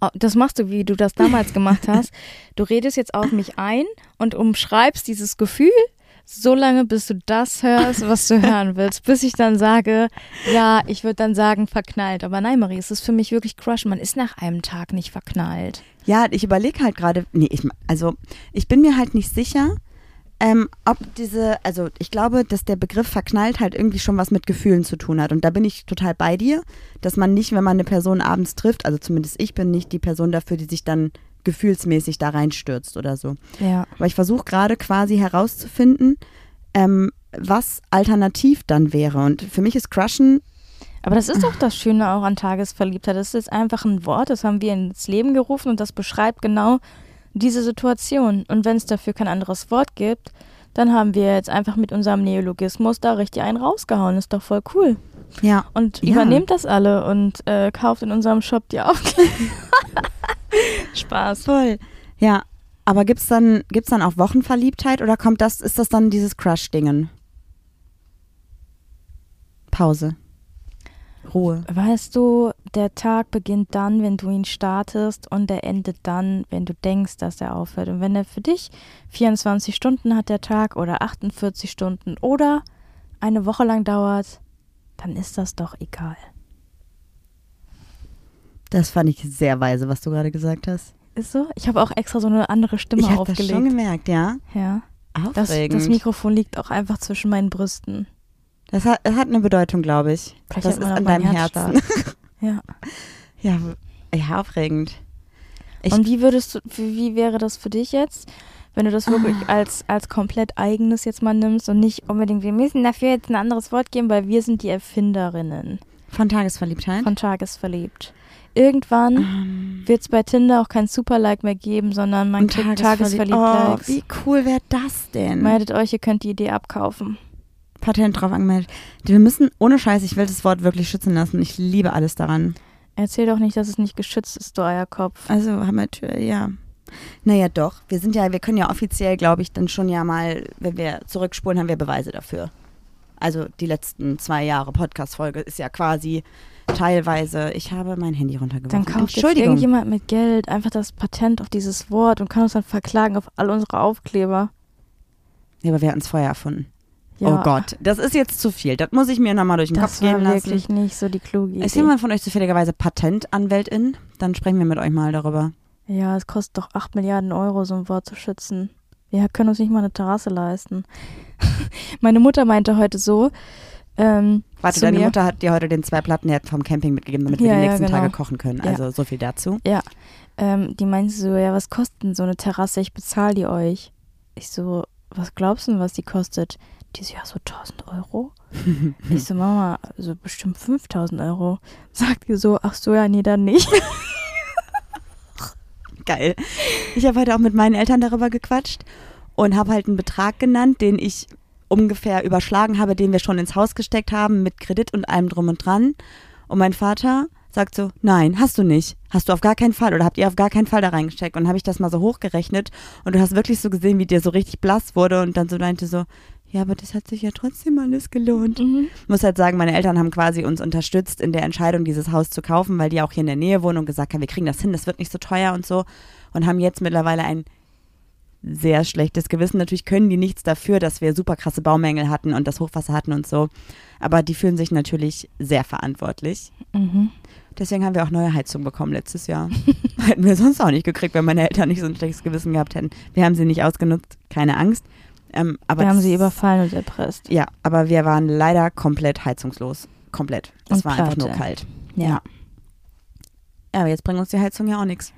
[SPEAKER 1] Oh, Das machst du, wie du das damals gemacht hast. Du redest jetzt auf mich ein und umschreibst dieses Gefühl so lange, bis du das hörst, was du hören willst, bis ich dann sage, ja, ich würde dann sagen verknallt. Aber nein, Marie, es ist für mich wirklich Crush. Man ist nach einem Tag nicht verknallt.
[SPEAKER 2] Ja, ich überlege halt gerade, nee, ich, also ich bin mir halt nicht sicher, ähm, ob diese, also ich glaube, dass der Begriff verknallt halt irgendwie schon was mit Gefühlen zu tun hat. Und da bin ich total bei dir, dass man nicht, wenn man eine Person abends trifft, also zumindest ich bin nicht die Person dafür, die sich dann gefühlsmäßig da reinstürzt oder so.
[SPEAKER 1] Ja.
[SPEAKER 2] Aber ich versuche gerade quasi herauszufinden, ähm, was alternativ dann wäre. Und für mich ist Crushen,
[SPEAKER 1] Aber das ist doch das Schöne auch an Tagesverliebtheit. Das ist jetzt einfach ein Wort, das haben wir ins Leben gerufen und das beschreibt genau diese Situation. Und wenn es dafür kein anderes Wort gibt, dann haben wir jetzt einfach mit unserem Neologismus da richtig einen rausgehauen. Ist doch voll cool.
[SPEAKER 2] ja,
[SPEAKER 1] Und
[SPEAKER 2] Ja.
[SPEAKER 1] übernehmt das alle und äh, kauft in unserem Shop die Aufkleber. Spaß.
[SPEAKER 2] voll. Ja, aber gibt's dann, gibt's dann auch Wochenverliebtheit oder kommt das, ist das dann dieses Crush-Dingen? Pause. Ruhe.
[SPEAKER 1] Weißt du, der Tag beginnt dann, wenn du ihn startest und der endet dann, wenn du denkst, dass er aufhört. Und wenn er für dich 24 Stunden hat, der Tag, oder 48 Stunden oder eine Woche lang dauert, dann ist das doch egal.
[SPEAKER 2] Das fand ich sehr weise, was du gerade gesagt hast.
[SPEAKER 1] Ist so? Ich habe auch extra so eine andere Stimme
[SPEAKER 2] ich habe das
[SPEAKER 1] aufgelegt.
[SPEAKER 2] schon gemerkt, ja.
[SPEAKER 1] ja. Das,
[SPEAKER 2] Aufregend.
[SPEAKER 1] das Mikrofon liegt auch einfach zwischen meinen Brüsten.
[SPEAKER 2] Das hat, das hat eine Bedeutung, glaube ich.
[SPEAKER 1] Vielleicht
[SPEAKER 2] das ist an deinem Herzen.
[SPEAKER 1] Herzschlag. Ja.
[SPEAKER 2] ja, ja, aufregend. Ich-
[SPEAKER 1] Und wie würdest du, wie, wie wäre das für dich jetzt, wenn du das wirklich
[SPEAKER 2] Ah.
[SPEAKER 1] als, als komplett eigenes jetzt mal nimmst und nicht unbedingt, wir müssen dafür jetzt ein anderes Wort geben, weil wir sind die Erfinderinnen
[SPEAKER 2] Von Tagesverliebtheit?
[SPEAKER 1] von Tagesverliebt. Irgendwann
[SPEAKER 2] Ähm,
[SPEAKER 1] wird es bei Tinder auch kein Super-Like mehr geben, sondern man
[SPEAKER 2] und
[SPEAKER 1] kriegt
[SPEAKER 2] Tagesverliebt-
[SPEAKER 1] Tagesverliebt-Likes.
[SPEAKER 2] Oh, wie cool wäre das denn?
[SPEAKER 1] Meldet euch, ihr könnt die Idee abkaufen.
[SPEAKER 2] Patent drauf angemeldet. Wir müssen, ohne Scheiß, ich will das Wort wirklich schützen lassen. Ich liebe alles daran.
[SPEAKER 1] Erzähl doch nicht, dass es nicht geschützt ist, du Eierkopf.
[SPEAKER 2] Also haben wir, tö- ja. Naja, doch. Wir sind ja, wir können ja offiziell, glaube ich, dann schon ja mal, wenn wir zurückspulen, haben wir Beweise dafür. Also die letzten zwei Jahre Podcast-Folge ist ja quasi teilweise, ich habe mein Handy runtergeworfen.
[SPEAKER 1] Dann kauft jetzt irgendjemand mit Geld einfach das Patent auf dieses Wort und kann uns dann verklagen auf all unsere Aufkleber.
[SPEAKER 2] Ja, aber wir hatten es vorher erfunden.
[SPEAKER 1] Ja,
[SPEAKER 2] Oh Gott, das ist jetzt zu viel. Das muss ich mir nochmal durch den
[SPEAKER 1] Das
[SPEAKER 2] Kopf gehen
[SPEAKER 1] war
[SPEAKER 2] lassen.
[SPEAKER 1] wirklich nicht so die kluge Idee.
[SPEAKER 2] Ist jemand von euch zufälligerweise Patentanwältin? Dann sprechen wir mit euch mal darüber.
[SPEAKER 1] Ja, es kostet doch 8 Milliarden Euro, so ein Wort zu schützen. Wir können uns nicht mal eine Terrasse leisten. Meine Mutter meinte heute so, ähm,
[SPEAKER 2] Warte,
[SPEAKER 1] zu
[SPEAKER 2] deine
[SPEAKER 1] mir,
[SPEAKER 2] Mutter hat dir heute den zwei Plattenherd vom Camping mitgegeben, damit wir
[SPEAKER 1] Ja,
[SPEAKER 2] die
[SPEAKER 1] ja,
[SPEAKER 2] nächsten
[SPEAKER 1] genau.
[SPEAKER 2] Tage kochen können.
[SPEAKER 1] Ja.
[SPEAKER 2] Also so viel dazu.
[SPEAKER 1] ähm, die meinte so, ja, was kostet denn so eine Terrasse? Ich bezahle die euch. Ich so, was glaubst du, denn, was die kostet? Die so, ja, so 1000 Euro. Ich so, Mama, so bestimmt 5000 Euro. Sagt die so, ach so, ja, nee, dann nicht.
[SPEAKER 2] Geil. Ich habe heute auch mit meinen Eltern darüber gequatscht und habe halt einen Betrag genannt, den ich ungefähr überschlagen habe, den wir schon ins Haus gesteckt haben, mit Kredit und allem drum und dran. Und mein Vater sagt so, nein, hast du nicht. Hast du auf gar keinen Fall oder habt ihr auf gar keinen Fall da reingesteckt? Und habe ich das mal so hochgerechnet und du hast wirklich so gesehen, wie dir so richtig blass wurde und dann so meinte so, ja, aber das hat sich ja trotzdem alles gelohnt.
[SPEAKER 1] Mhm.
[SPEAKER 2] muss halt sagen, meine Eltern haben quasi uns unterstützt in der Entscheidung, dieses Haus zu kaufen, weil die auch hier in der Nähe wohnen und gesagt haben, wir kriegen das hin, das wird nicht so teuer und so. Und haben jetzt mittlerweile ein sehr schlechtes Gewissen. Natürlich können die nichts dafür, dass wir super krasse Baumängel hatten und das Hochwasser hatten und so. Aber die fühlen sich natürlich sehr verantwortlich.
[SPEAKER 1] Mhm.
[SPEAKER 2] Deswegen haben wir auch neue Heizung bekommen letztes Jahr. Hätten wir sonst auch nicht gekriegt, wenn meine Eltern nicht so ein schlechtes Gewissen gehabt hätten. Wir haben sie nicht ausgenutzt, keine Angst. Ähm, aber
[SPEAKER 1] Wir haben sie überfallen und erpresst.
[SPEAKER 2] ja, aber wir waren leider komplett heizungslos. Komplett. Es
[SPEAKER 1] Und
[SPEAKER 2] war einfach nur kalt.
[SPEAKER 1] Ja.
[SPEAKER 2] Ja. Ja, aber jetzt bringt uns die Heizung ja auch nichts.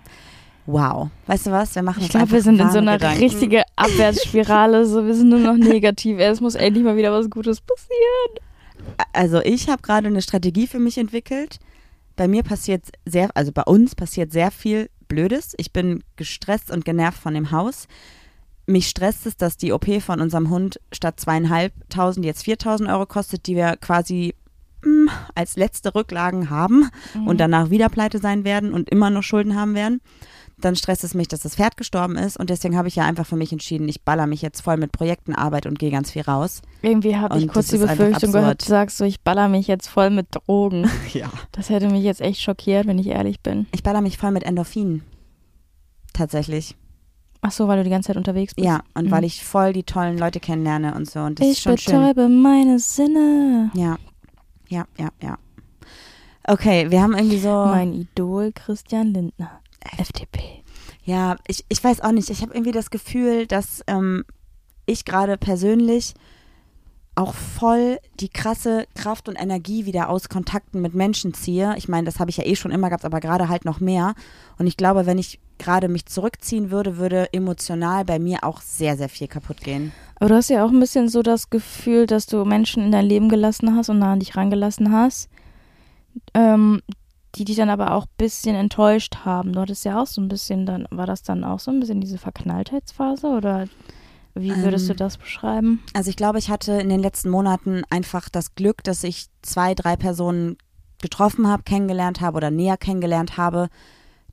[SPEAKER 2] Wow. Weißt du was? Wir machen
[SPEAKER 1] Ich glaube, wir sind in so einer
[SPEAKER 2] Gedanken.
[SPEAKER 1] richtigen Abwärtsspirale. So, wir sind nur noch negativ. Es muss endlich mal wieder was Gutes passieren.
[SPEAKER 2] Also ich habe gerade eine Strategie für mich entwickelt. Bei mir passiert sehr, also bei uns passiert sehr viel Blödes. Ich bin gestresst und genervt von dem Haus. Mich stresst es, dass die OP von unserem Hund statt zweieinhalbtausend jetzt 4000 Euro kostet, die wir quasi mh, als letzte Rücklagen haben und danach wieder pleite sein werden und immer noch Schulden haben werden. Dann stresst es mich, dass das Pferd gestorben ist und deswegen habe ich ja einfach für mich entschieden, ich baller mich jetzt voll mit Projekten, Arbeit und gehe ganz viel raus.
[SPEAKER 1] Irgendwie habe ich kurz die
[SPEAKER 2] ist
[SPEAKER 1] Befürchtung gehört, du sagst so, ich baller mich jetzt voll mit Drogen.
[SPEAKER 2] Ja.
[SPEAKER 1] Das hätte mich jetzt echt schockiert, wenn ich ehrlich bin.
[SPEAKER 2] Ich baller mich voll mit Endorphinen. Tatsächlich.
[SPEAKER 1] Ach so, weil du die ganze Zeit unterwegs bist.
[SPEAKER 2] Ja, und
[SPEAKER 1] Mhm.
[SPEAKER 2] weil ich voll die tollen Leute kennenlerne und so. Und das ist
[SPEAKER 1] ich
[SPEAKER 2] schon schön.
[SPEAKER 1] betäube meine Sinne.
[SPEAKER 2] Ja, ja, ja, ja. Okay, wir haben irgendwie so.
[SPEAKER 1] Mein Idol Christian Lindner. FDP.
[SPEAKER 2] Ja, ich, ich weiß auch nicht. Ich habe irgendwie das Gefühl, dass ähm, ich gerade persönlich auch voll die krasse Kraft und Energie wieder aus Kontakten mit Menschen ziehe. Ich meine, das habe ich ja eh schon immer gehabt, aber gerade halt noch mehr. Und ich glaube, wenn ich gerade mich zurückziehen würde, würde emotional bei mir auch sehr, sehr viel kaputt gehen.
[SPEAKER 1] Aber du hast ja auch ein bisschen so das Gefühl, dass du Menschen in dein Leben gelassen hast und nah an dich rangelassen hast, ähm, die dich dann aber auch ein bisschen enttäuscht haben. Du hattest ja auch so ein bisschen dann, war das dann auch so ein bisschen diese Verknalltheitsphase oder wie würdest du
[SPEAKER 2] Ähm,
[SPEAKER 1] das beschreiben?
[SPEAKER 2] Also ich glaube, ich hatte in den letzten Monaten einfach das Glück, dass ich zwei, drei Personen getroffen habe, kennengelernt habe oder näher kennengelernt habe,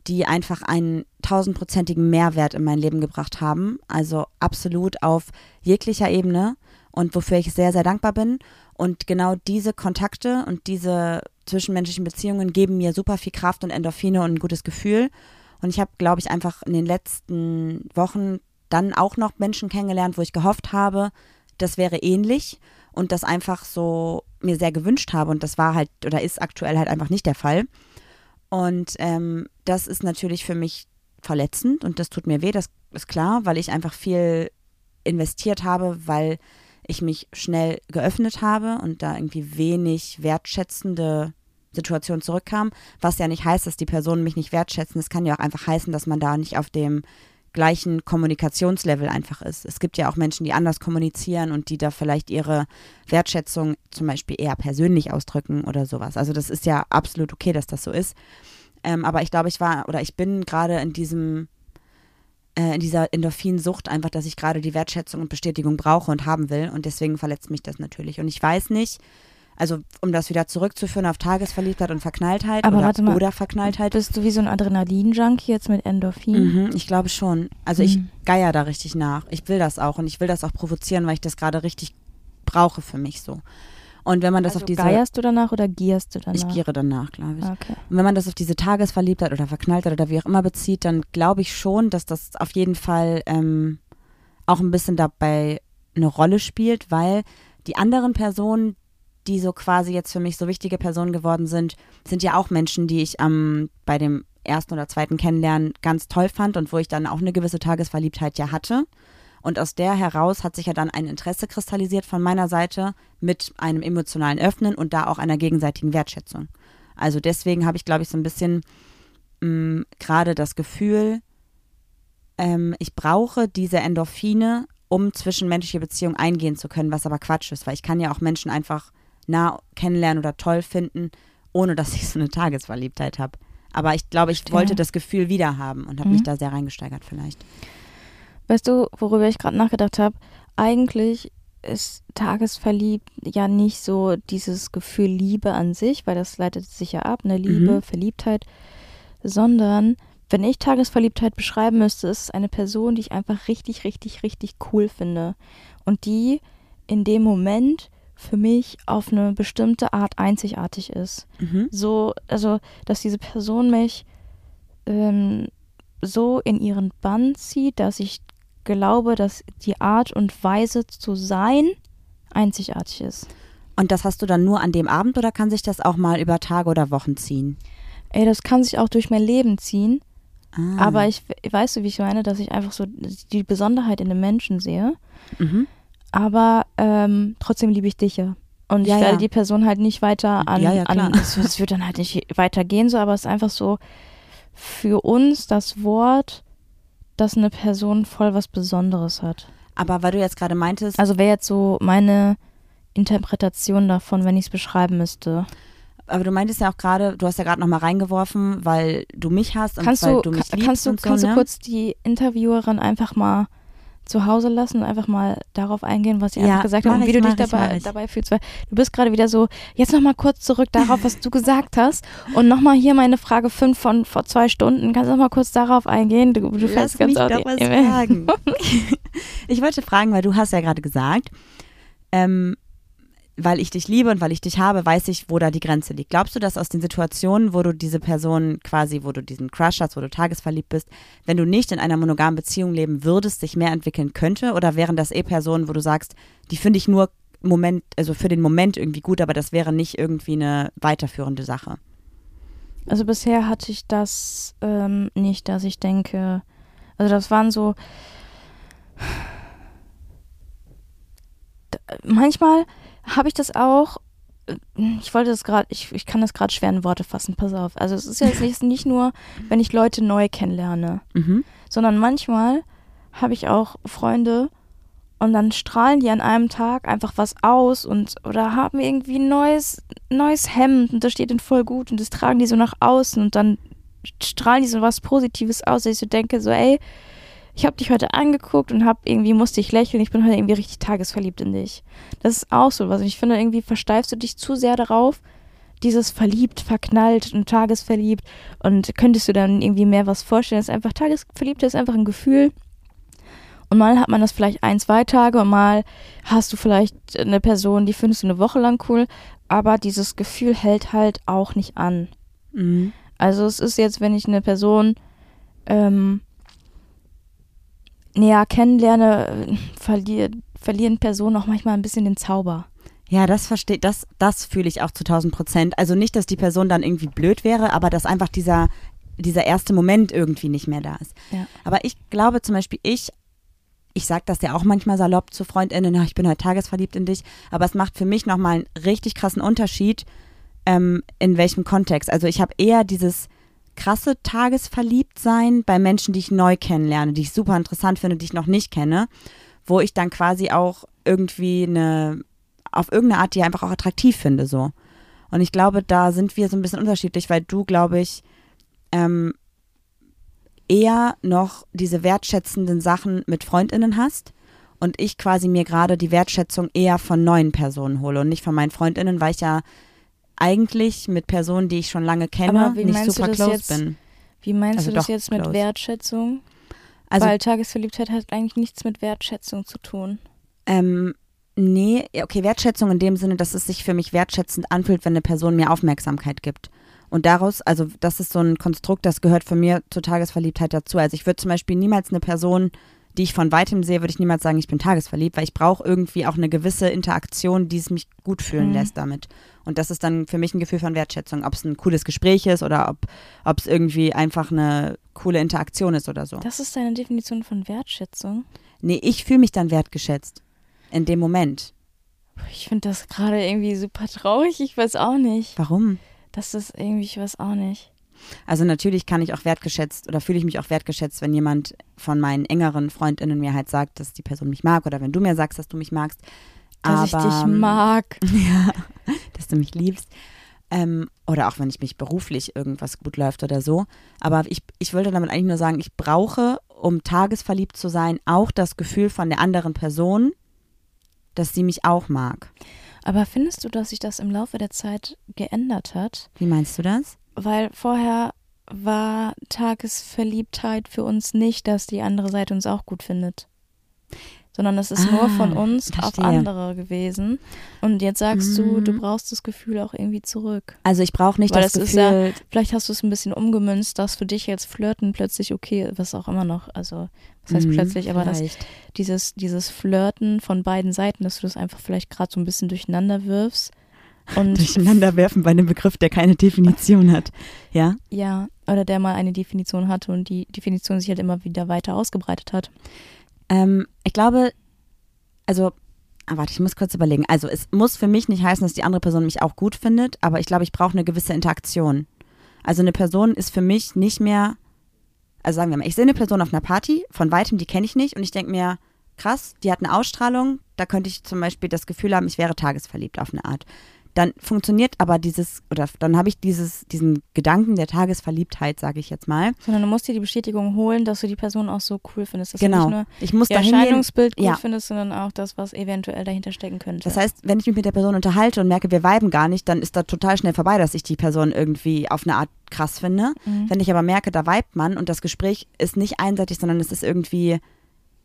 [SPEAKER 2] die einfach einen tausendprozentigen Mehrwert in mein Leben gebracht haben. Also absolut auf jeglicher Ebene. und wofür ich sehr, sehr dankbar bin. Und genau diese Kontakte und diese zwischenmenschlichen Beziehungen geben mir super viel Kraft und Endorphine und ein gutes Gefühl. Und ich habe, glaube ich, einfach in den letzten Wochen dann auch noch Menschen kennengelernt, wo ich gehofft habe, das wäre ähnlich und das einfach so mir sehr gewünscht habe. Und das war halt oder ist aktuell halt einfach nicht der Fall. Und ähm, das ist natürlich für mich verletzend und das tut mir weh, das ist klar, weil ich einfach viel investiert habe, weil ich mich schnell geöffnet habe und da irgendwie wenig wertschätzende Situation zurückkam, was ja nicht heißt, dass die Personen mich nicht wertschätzen. Es kann ja auch einfach heißen, dass man da nicht auf dem gleichen Kommunikationslevel einfach ist. Es gibt ja auch Menschen, die anders kommunizieren und die da vielleicht ihre Wertschätzung zum Beispiel eher persönlich ausdrücken oder sowas. Also das ist ja absolut okay, dass das so ist. Ähm, aber ich glaube, ich war oder ich bin gerade in diesem äh, in dieser Endorphinsucht einfach, dass ich gerade die Wertschätzung und Bestätigung brauche und haben will und deswegen verletzt mich das natürlich. Und ich weiß nicht, also um das wieder zurückzuführen auf Tagesverliebtheit und Verknalltheit
[SPEAKER 1] Aber
[SPEAKER 2] oder,
[SPEAKER 1] warte mal,
[SPEAKER 2] oder Verknalltheit.
[SPEAKER 1] Bist du wie so ein Adrenalin-Junkie jetzt mit Endorphin?
[SPEAKER 2] Mhm, ich glaube schon. Also ich
[SPEAKER 1] Mhm.
[SPEAKER 2] geier da richtig nach. Ich will das auch und ich will das auch provozieren, weil ich das gerade richtig brauche für mich so. Und wenn man das
[SPEAKER 1] also
[SPEAKER 2] auf diese
[SPEAKER 1] geierst du danach oder gierst du danach?
[SPEAKER 2] ich giere danach, glaube ich.
[SPEAKER 1] Okay.
[SPEAKER 2] Und wenn man das auf diese Tagesverliebtheit oder Verknalltheit oder wie auch immer bezieht, dann glaube ich schon, dass das auf jeden Fall ähm, auch ein bisschen dabei eine Rolle spielt, weil die anderen Personen, die so quasi jetzt für mich so wichtige Personen geworden sind, sind ja auch Menschen, die ich am bei dem ersten oder zweiten Kennenlernen ganz toll fand und wo ich dann auch eine gewisse Tagesverliebtheit ja hatte. Und aus der heraus hat sich ja dann ein Interesse kristallisiert von meiner Seite mit einem emotionalen Öffnen und da auch einer gegenseitigen Wertschätzung. Also deswegen habe ich, glaube ich, so ein bisschen mh, gerade das Gefühl, ähm, ich brauche diese Endorphine, um zwischenmenschliche Beziehungen eingehen zu können, was aber Quatsch ist, weil ich kann ja auch Menschen einfach nah kennenlernen oder toll finden, ohne dass ich so eine Tagesverliebtheit habe. Aber ich glaube, ich
[SPEAKER 1] Verstehe.
[SPEAKER 2] wollte das Gefühl wieder haben und habe
[SPEAKER 1] Mhm.
[SPEAKER 2] mich da sehr reingesteigert vielleicht.
[SPEAKER 1] Weißt du, worüber ich gerade nachgedacht habe? Eigentlich ist tagesverliebt ja nicht so dieses Gefühl Liebe an sich, weil das leitet sich ja ab, eine Liebe,
[SPEAKER 2] Mhm.
[SPEAKER 1] Verliebtheit, sondern wenn ich Tagesverliebtheit beschreiben müsste, ist es eine Person, die ich einfach richtig, richtig, richtig cool finde und die in dem Moment für mich auf eine bestimmte Art einzigartig ist.
[SPEAKER 2] Mhm.
[SPEAKER 1] so, also, dass diese Person mich ähm, so in ihren Bann zieht, dass ich glaube, dass die Art und Weise zu sein einzigartig ist.
[SPEAKER 2] Und das hast du dann nur an dem Abend oder kann sich das auch mal über Tage oder Wochen ziehen?
[SPEAKER 1] Ey, das kann sich auch durch mein Leben ziehen,
[SPEAKER 2] Ah.
[SPEAKER 1] aber ich weißt du, wie ich meine, dass ich einfach so die Besonderheit in dem Menschen sehe,
[SPEAKER 2] Mhm.
[SPEAKER 1] aber ähm, trotzdem liebe ich dich ja. Und ich
[SPEAKER 2] Ja,
[SPEAKER 1] werde
[SPEAKER 2] ja.
[SPEAKER 1] die Person halt nicht weiter an,
[SPEAKER 2] Ja, ja, klar.
[SPEAKER 1] an es, es wird dann halt nicht weitergehen, so, aber es ist einfach so für uns das Wort, dass eine Person voll was Besonderes hat.
[SPEAKER 2] Aber weil du jetzt gerade meintest,
[SPEAKER 1] Also wäre jetzt so meine Interpretation davon, wenn ich es beschreiben müsste.
[SPEAKER 2] aber du meintest ja auch gerade, du hast ja gerade noch mal reingeworfen, weil du mich hast und
[SPEAKER 1] Kannst
[SPEAKER 2] weil
[SPEAKER 1] du,
[SPEAKER 2] du mich liebst
[SPEAKER 1] kannst du,
[SPEAKER 2] und so,
[SPEAKER 1] kannst
[SPEAKER 2] ne?
[SPEAKER 1] du kurz die Interviewerin einfach mal zu Hause lassen und einfach mal darauf eingehen, was sie
[SPEAKER 2] Ja,
[SPEAKER 1] einfach gesagt
[SPEAKER 2] mach
[SPEAKER 1] und wie
[SPEAKER 2] ich,
[SPEAKER 1] du dich
[SPEAKER 2] ich,
[SPEAKER 1] dabei,
[SPEAKER 2] ich.
[SPEAKER 1] dabei fühlst. Weil du bist gerade wieder so, jetzt nochmal kurz zurück darauf, was du gesagt hast und nochmal hier meine Frage 5 von vor zwei Stunden. Kannst du noch mal kurz darauf eingehen? Du, du
[SPEAKER 2] Lass
[SPEAKER 1] ganz
[SPEAKER 2] mich
[SPEAKER 1] auf
[SPEAKER 2] doch was fragen. ich wollte fragen, weil du hast ja gerade gesagt, ähm, weil ich dich liebe und weil ich dich habe, weiß ich, wo da die Grenze liegt. Glaubst du, dass aus den Situationen, wo du diese Person quasi, wo du diesen Crush hast, wo du tagesverliebt bist, wenn du nicht in einer monogamen Beziehung leben würdest, sich mehr entwickeln könnte? Oder wären das eh Personen, wo du sagst, die finde ich nur Moment, also für den Moment irgendwie gut, aber das wäre nicht irgendwie eine weiterführende Sache?
[SPEAKER 1] Also bisher hatte ich das ähm, nicht, dass ich denke, also das waren so. Manchmal habe ich das auch. Ich wollte das gerade, ich, ich kann das gerade schwer in Worte fassen, pass auf. Also es ist jetzt nicht, nicht nur, wenn ich Leute neu kennenlerne,
[SPEAKER 2] Mhm.
[SPEAKER 1] sondern manchmal habe ich auch Freunde und dann strahlen die an einem Tag einfach was aus und oder haben irgendwie ein neues, neues Hemd und das steht ihnen voll gut und das tragen die so nach außen und dann strahlen die so was Positives aus, dass ich so denke, so ey, ich habe dich heute angeguckt und habe irgendwie musste ich lächeln, ich bin heute irgendwie richtig tagesverliebt in dich. Das ist auch so was. Ich finde, irgendwie versteifst du dich zu sehr darauf, dieses verliebt, verknallt und tagesverliebt und könntest du dann irgendwie mehr was vorstellen. Das ist einfach tagesverliebt, das ist einfach ein Gefühl. Und mal hat man das vielleicht ein, zwei Tage und mal hast du vielleicht eine Person, die findest du eine Woche lang cool, aber dieses Gefühl hält halt auch nicht an.
[SPEAKER 2] Mhm.
[SPEAKER 1] Also es ist jetzt, wenn ich eine Person ähm, näher kennenlerne, äh, verlier, verlieren Personen auch manchmal ein bisschen den Zauber.
[SPEAKER 2] Ja, das verstehe, das, das fühle ich auch zu 1000 Prozent. Also nicht, dass die Person dann irgendwie blöd wäre, aber dass einfach dieser, dieser erste Moment irgendwie nicht mehr da ist.
[SPEAKER 1] Ja.
[SPEAKER 2] Aber ich glaube zum Beispiel, ich, ich sage das ja auch manchmal salopp zu FreundInnen, "Na, ich bin heute tagesverliebt in dich, aber es macht für mich nochmal einen richtig krassen Unterschied, ähm, in welchem Kontext. Also ich habe eher dieses krasse Tagesverliebtsein bei Menschen, die ich neu kennenlerne, die ich super interessant finde, die ich noch nicht kenne, wo ich dann quasi auch irgendwie eine, auf irgendeine Art, die einfach auch attraktiv finde, so. Und ich glaube, da sind wir so ein bisschen unterschiedlich, weil du, glaube ich, ähm, eher noch diese wertschätzenden Sachen mit FreundInnen hast und ich quasi mir gerade die Wertschätzung eher von neuen Personen hole und nicht von meinen FreundInnen, weil ich ja eigentlich mit Personen, die ich schon lange kenne, nicht super close
[SPEAKER 1] jetzt?
[SPEAKER 2] bin.
[SPEAKER 1] Wie meinst
[SPEAKER 2] Also
[SPEAKER 1] du das jetzt mit
[SPEAKER 2] close.
[SPEAKER 1] Wertschätzung?
[SPEAKER 2] Also
[SPEAKER 1] Weil Tagesverliebtheit hat eigentlich nichts mit Wertschätzung zu tun.
[SPEAKER 2] Ähm, nee, okay, Wertschätzung in dem Sinne, dass es sich für mich wertschätzend anfühlt, wenn eine Person mir Aufmerksamkeit gibt. Und daraus, also das ist so ein Konstrukt, das gehört von mir zur Tagesverliebtheit dazu. Also ich würde zum Beispiel niemals eine Person, die ich von weitem sehe, würde ich niemals sagen, ich bin tagesverliebt, weil ich brauche irgendwie auch eine gewisse Interaktion, die es mich gut fühlen
[SPEAKER 1] Mhm.
[SPEAKER 2] lässt damit. Und das ist dann für mich ein Gefühl von Wertschätzung, ob es ein cooles Gespräch ist oder ob ob es irgendwie einfach eine coole Interaktion ist oder so.
[SPEAKER 1] Das ist deine Definition von Wertschätzung.
[SPEAKER 2] Nee, ich fühle mich dann wertgeschätzt in dem Moment.
[SPEAKER 1] Ich finde das gerade irgendwie super traurig. Ich weiß auch nicht.
[SPEAKER 2] Warum?
[SPEAKER 1] Das ist irgendwie, ich weiß auch nicht.
[SPEAKER 2] Also natürlich kann ich auch wertgeschätzt oder fühle ich mich auch wertgeschätzt, wenn jemand von meinen engeren Freundinnen mir halt sagt, dass die Person mich mag oder wenn du mir sagst, dass du mich magst.
[SPEAKER 1] Dass
[SPEAKER 2] Aber,
[SPEAKER 1] ich dich mag.
[SPEAKER 2] Ja, dass du mich liebst. Ähm, oder auch wenn ich mich beruflich irgendwas gut läuft oder so. Aber ich, ich wollte damit eigentlich nur sagen, ich brauche, um tagesverliebt zu sein, auch das Gefühl von der anderen Person, dass sie mich auch mag.
[SPEAKER 1] Aber findest du, dass sich das im Laufe der Zeit geändert hat?
[SPEAKER 2] Wie meinst du das?
[SPEAKER 1] Weil vorher war Tagesverliebtheit für uns nicht, dass die andere Seite uns auch gut findet. Sondern es ist nur
[SPEAKER 2] Ah,
[SPEAKER 1] von uns auf
[SPEAKER 2] verstehe.
[SPEAKER 1] andere gewesen. Und jetzt sagst du, du
[SPEAKER 2] Mhm.
[SPEAKER 1] brauchst das Gefühl auch irgendwie zurück.
[SPEAKER 2] Also ich brauche nicht
[SPEAKER 1] Weil
[SPEAKER 2] das
[SPEAKER 1] das
[SPEAKER 2] Gefühl,
[SPEAKER 1] Vielleicht hast du es ein bisschen umgemünzt, dass für dich jetzt Flirten plötzlich okay was auch immer noch, also was heißt
[SPEAKER 2] Mhm,
[SPEAKER 1] plötzlich, aber das, dieses, dieses Flirten von beiden Seiten, dass du das einfach vielleicht gerade so ein bisschen durcheinander wirfst. Und
[SPEAKER 2] durcheinander werfen bei einem Begriff, der keine Definition hat. Ja?
[SPEAKER 1] ja, oder der mal eine Definition hatte und die Definition sich halt immer wieder weiter ausgebreitet hat.
[SPEAKER 2] Ähm, ich glaube, also, ah, warte, ich muss kurz überlegen. Also, es muss für mich nicht heißen, dass die andere Person mich auch gut findet, aber ich glaube, ich brauche eine gewisse Interaktion. Also, eine Person ist für mich nicht mehr, also sagen wir mal, ich sehe eine Person auf einer Party, von weitem, die kenne ich nicht und ich denke mir, krass, die hat eine Ausstrahlung, da könnte ich zum Beispiel das Gefühl haben, ich wäre tagesverliebt auf eine Art. Dann funktioniert aber dieses, oder dann habe ich dieses, diesen Gedanken der Tagesverliebtheit, sage ich jetzt mal.
[SPEAKER 1] Sondern du musst dir die Bestätigung holen, dass du die Person auch so cool findest. Dass
[SPEAKER 2] genau.
[SPEAKER 1] du nicht nur
[SPEAKER 2] Ich muss
[SPEAKER 1] ihr. Erscheinungsbild cool
[SPEAKER 2] Ja.
[SPEAKER 1] findest, sondern auch das, was eventuell dahinter stecken könnte.
[SPEAKER 2] Das heißt, wenn ich mich mit der Person unterhalte und merke, wir viben gar nicht, dann ist da total schnell vorbei, dass ich die Person irgendwie auf eine Art krass finde.
[SPEAKER 1] Mhm.
[SPEAKER 2] Wenn ich aber merke, da vibet man und das Gespräch ist nicht einseitig, sondern es ist irgendwie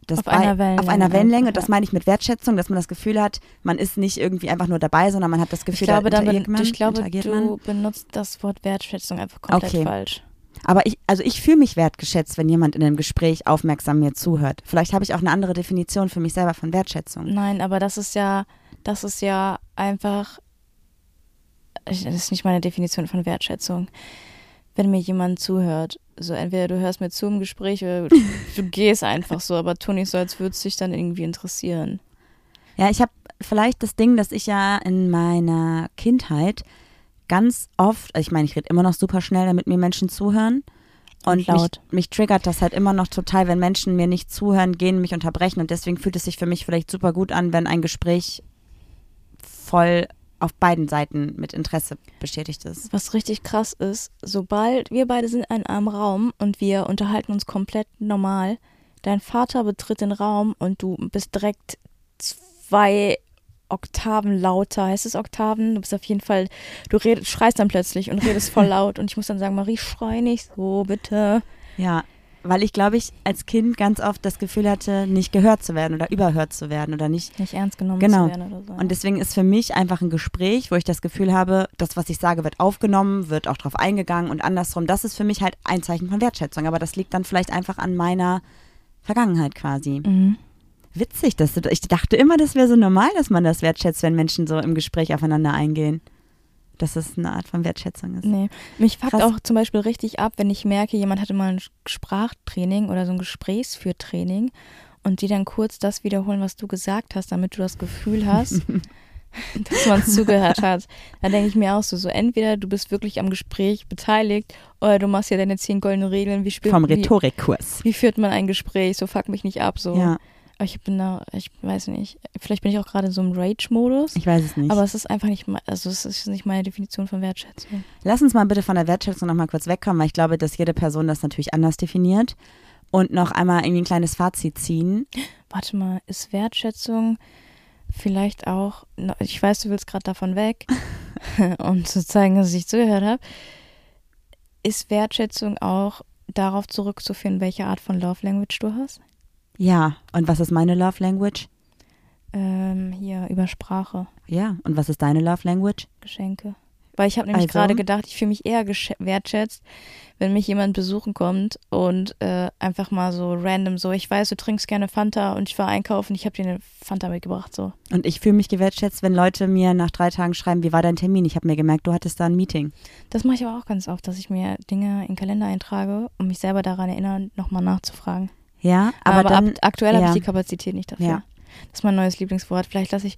[SPEAKER 2] das
[SPEAKER 1] Auf einer Wellenlänge
[SPEAKER 2] auf einer Wellenlänge. Das meine ich mit Wertschätzung, dass man das Gefühl hat, man ist nicht irgendwie einfach nur dabei, sondern man hat das Gefühl,
[SPEAKER 1] ich glaube,
[SPEAKER 2] da interagiert man,
[SPEAKER 1] ich glaube du
[SPEAKER 2] man.
[SPEAKER 1] benutzt das Wort Wertschätzung einfach komplett
[SPEAKER 2] Okay.
[SPEAKER 1] falsch.
[SPEAKER 2] Aber ich, also ich fühle mich wertgeschätzt, wenn jemand in einem Gespräch aufmerksam mir zuhört. Vielleicht habe ich auch eine andere Definition für mich selber von Wertschätzung.
[SPEAKER 1] Nein, aber das ist ja, das ist ja einfach, das ist nicht meine Definition von Wertschätzung. Wenn mir jemand zuhört, so entweder du hörst mir zu im Gespräch oder du, du gehst einfach so, aber tu nicht so, als würde es dich dann irgendwie interessieren.
[SPEAKER 2] Ja, ich habe vielleicht das Ding, dass ich ja in meiner Kindheit ganz oft, also ich meine, ich rede immer noch super schnell, damit mir Menschen zuhören. Und mich,
[SPEAKER 1] laut.
[SPEAKER 2] mich triggert das halt immer noch total, wenn Menschen mir nicht zuhören, gehen, mich unterbrechen. Und deswegen fühlt es sich für mich vielleicht super gut an, wenn ein Gespräch voll auf beiden Seiten mit Interesse bestätigt ist.
[SPEAKER 1] Was richtig krass ist, sobald wir beide sind in einem Raum und wir unterhalten uns komplett normal, dein Vater betritt den Raum und du bist direkt zwei Oktaven lauter. Heißt es Oktaven? Du bist auf jeden Fall, du redest, schreist dann plötzlich und redest voll laut und ich muss dann sagen, Marie, schrei nicht so, bitte.
[SPEAKER 2] Ja, weil ich glaube ich als Kind ganz oft das Gefühl hatte, nicht gehört zu werden oder überhört zu werden oder nicht.
[SPEAKER 1] Nicht ernst genommen
[SPEAKER 2] Genau.
[SPEAKER 1] zu werden oder so.
[SPEAKER 2] Und deswegen ist für mich einfach ein Gespräch, wo ich das Gefühl habe, das, was ich sage, wird aufgenommen, wird auch drauf eingegangen und andersrum. Das ist für mich halt ein Zeichen von Wertschätzung. Aber das liegt dann vielleicht einfach an meiner Vergangenheit quasi.
[SPEAKER 1] mhm.
[SPEAKER 2] Witzig, dass du, ich dachte immer, das wäre so normal, dass man das wertschätzt, wenn Menschen so im Gespräch aufeinander eingehen. Dass das eine Art von Wertschätzung ist.
[SPEAKER 1] Nee. Mich fuckt
[SPEAKER 2] Krass.
[SPEAKER 1] auch zum Beispiel richtig ab, wenn ich merke, jemand hatte mal ein Sprachtraining oder so ein Gesprächsführtraining und die dann kurz das wiederholen, was du gesagt hast, damit du das Gefühl hast, dass man zugehört hat. Dann denke ich mir auch so, so entweder du bist wirklich am Gespräch beteiligt oder du machst ja deine zehn goldenen Regeln. Wie, spielt,
[SPEAKER 2] Vom
[SPEAKER 1] wie,
[SPEAKER 2] Rhetorikkurs.
[SPEAKER 1] wie führt man ein Gespräch? So fuck mich nicht ab. So.
[SPEAKER 2] Ja,
[SPEAKER 1] ich bin da, ich weiß nicht, vielleicht bin ich auch gerade so im Rage-Modus.
[SPEAKER 2] ich weiß es nicht.
[SPEAKER 1] Aber es ist einfach nicht, also es ist nicht meine Definition von Wertschätzung.
[SPEAKER 2] Lass uns mal bitte von der Wertschätzung nochmal kurz wegkommen, weil ich glaube, dass jede Person das natürlich anders definiert. Und noch einmal irgendwie ein kleines Fazit ziehen.
[SPEAKER 1] Warte mal, ist Wertschätzung vielleicht auch, ich weiß, du willst gerade davon weg, um zu zeigen, dass ich zugehört habe, ist Wertschätzung auch darauf zurückzuführen, welche Art von Love Language du hast?
[SPEAKER 2] Ja, und was ist meine Love Language?
[SPEAKER 1] Ähm, hier über Sprache,
[SPEAKER 2] Ja, und was ist deine Love Language?
[SPEAKER 1] Geschenke. Weil ich habe nämlich
[SPEAKER 2] Also?
[SPEAKER 1] gerade gedacht, ich fühle mich eher wertschätzt, wenn mich jemand besuchen kommt und äh, einfach mal so random so, ich weiß, du trinkst gerne Fanta und ich war einkaufen, ich habe dir eine Fanta mitgebracht, so.
[SPEAKER 2] Und ich fühle mich gewertschätzt, wenn Leute mir nach drei Tagen schreiben, wie war dein Termin? Ich habe mir gemerkt, du hattest da ein Meeting.
[SPEAKER 1] Das mache ich aber auch ganz oft, dass ich mir Dinge in den Kalender eintrage, um mich selber daran erinnern, nochmal nachzufragen.
[SPEAKER 2] Ja, aber,
[SPEAKER 1] Aber,
[SPEAKER 2] dann,
[SPEAKER 1] ab, aktuell habe
[SPEAKER 2] ja.
[SPEAKER 1] ich die Kapazität nicht dafür.
[SPEAKER 2] Ja.
[SPEAKER 1] Das ist mein neues Lieblingswort. Vielleicht lasse ich,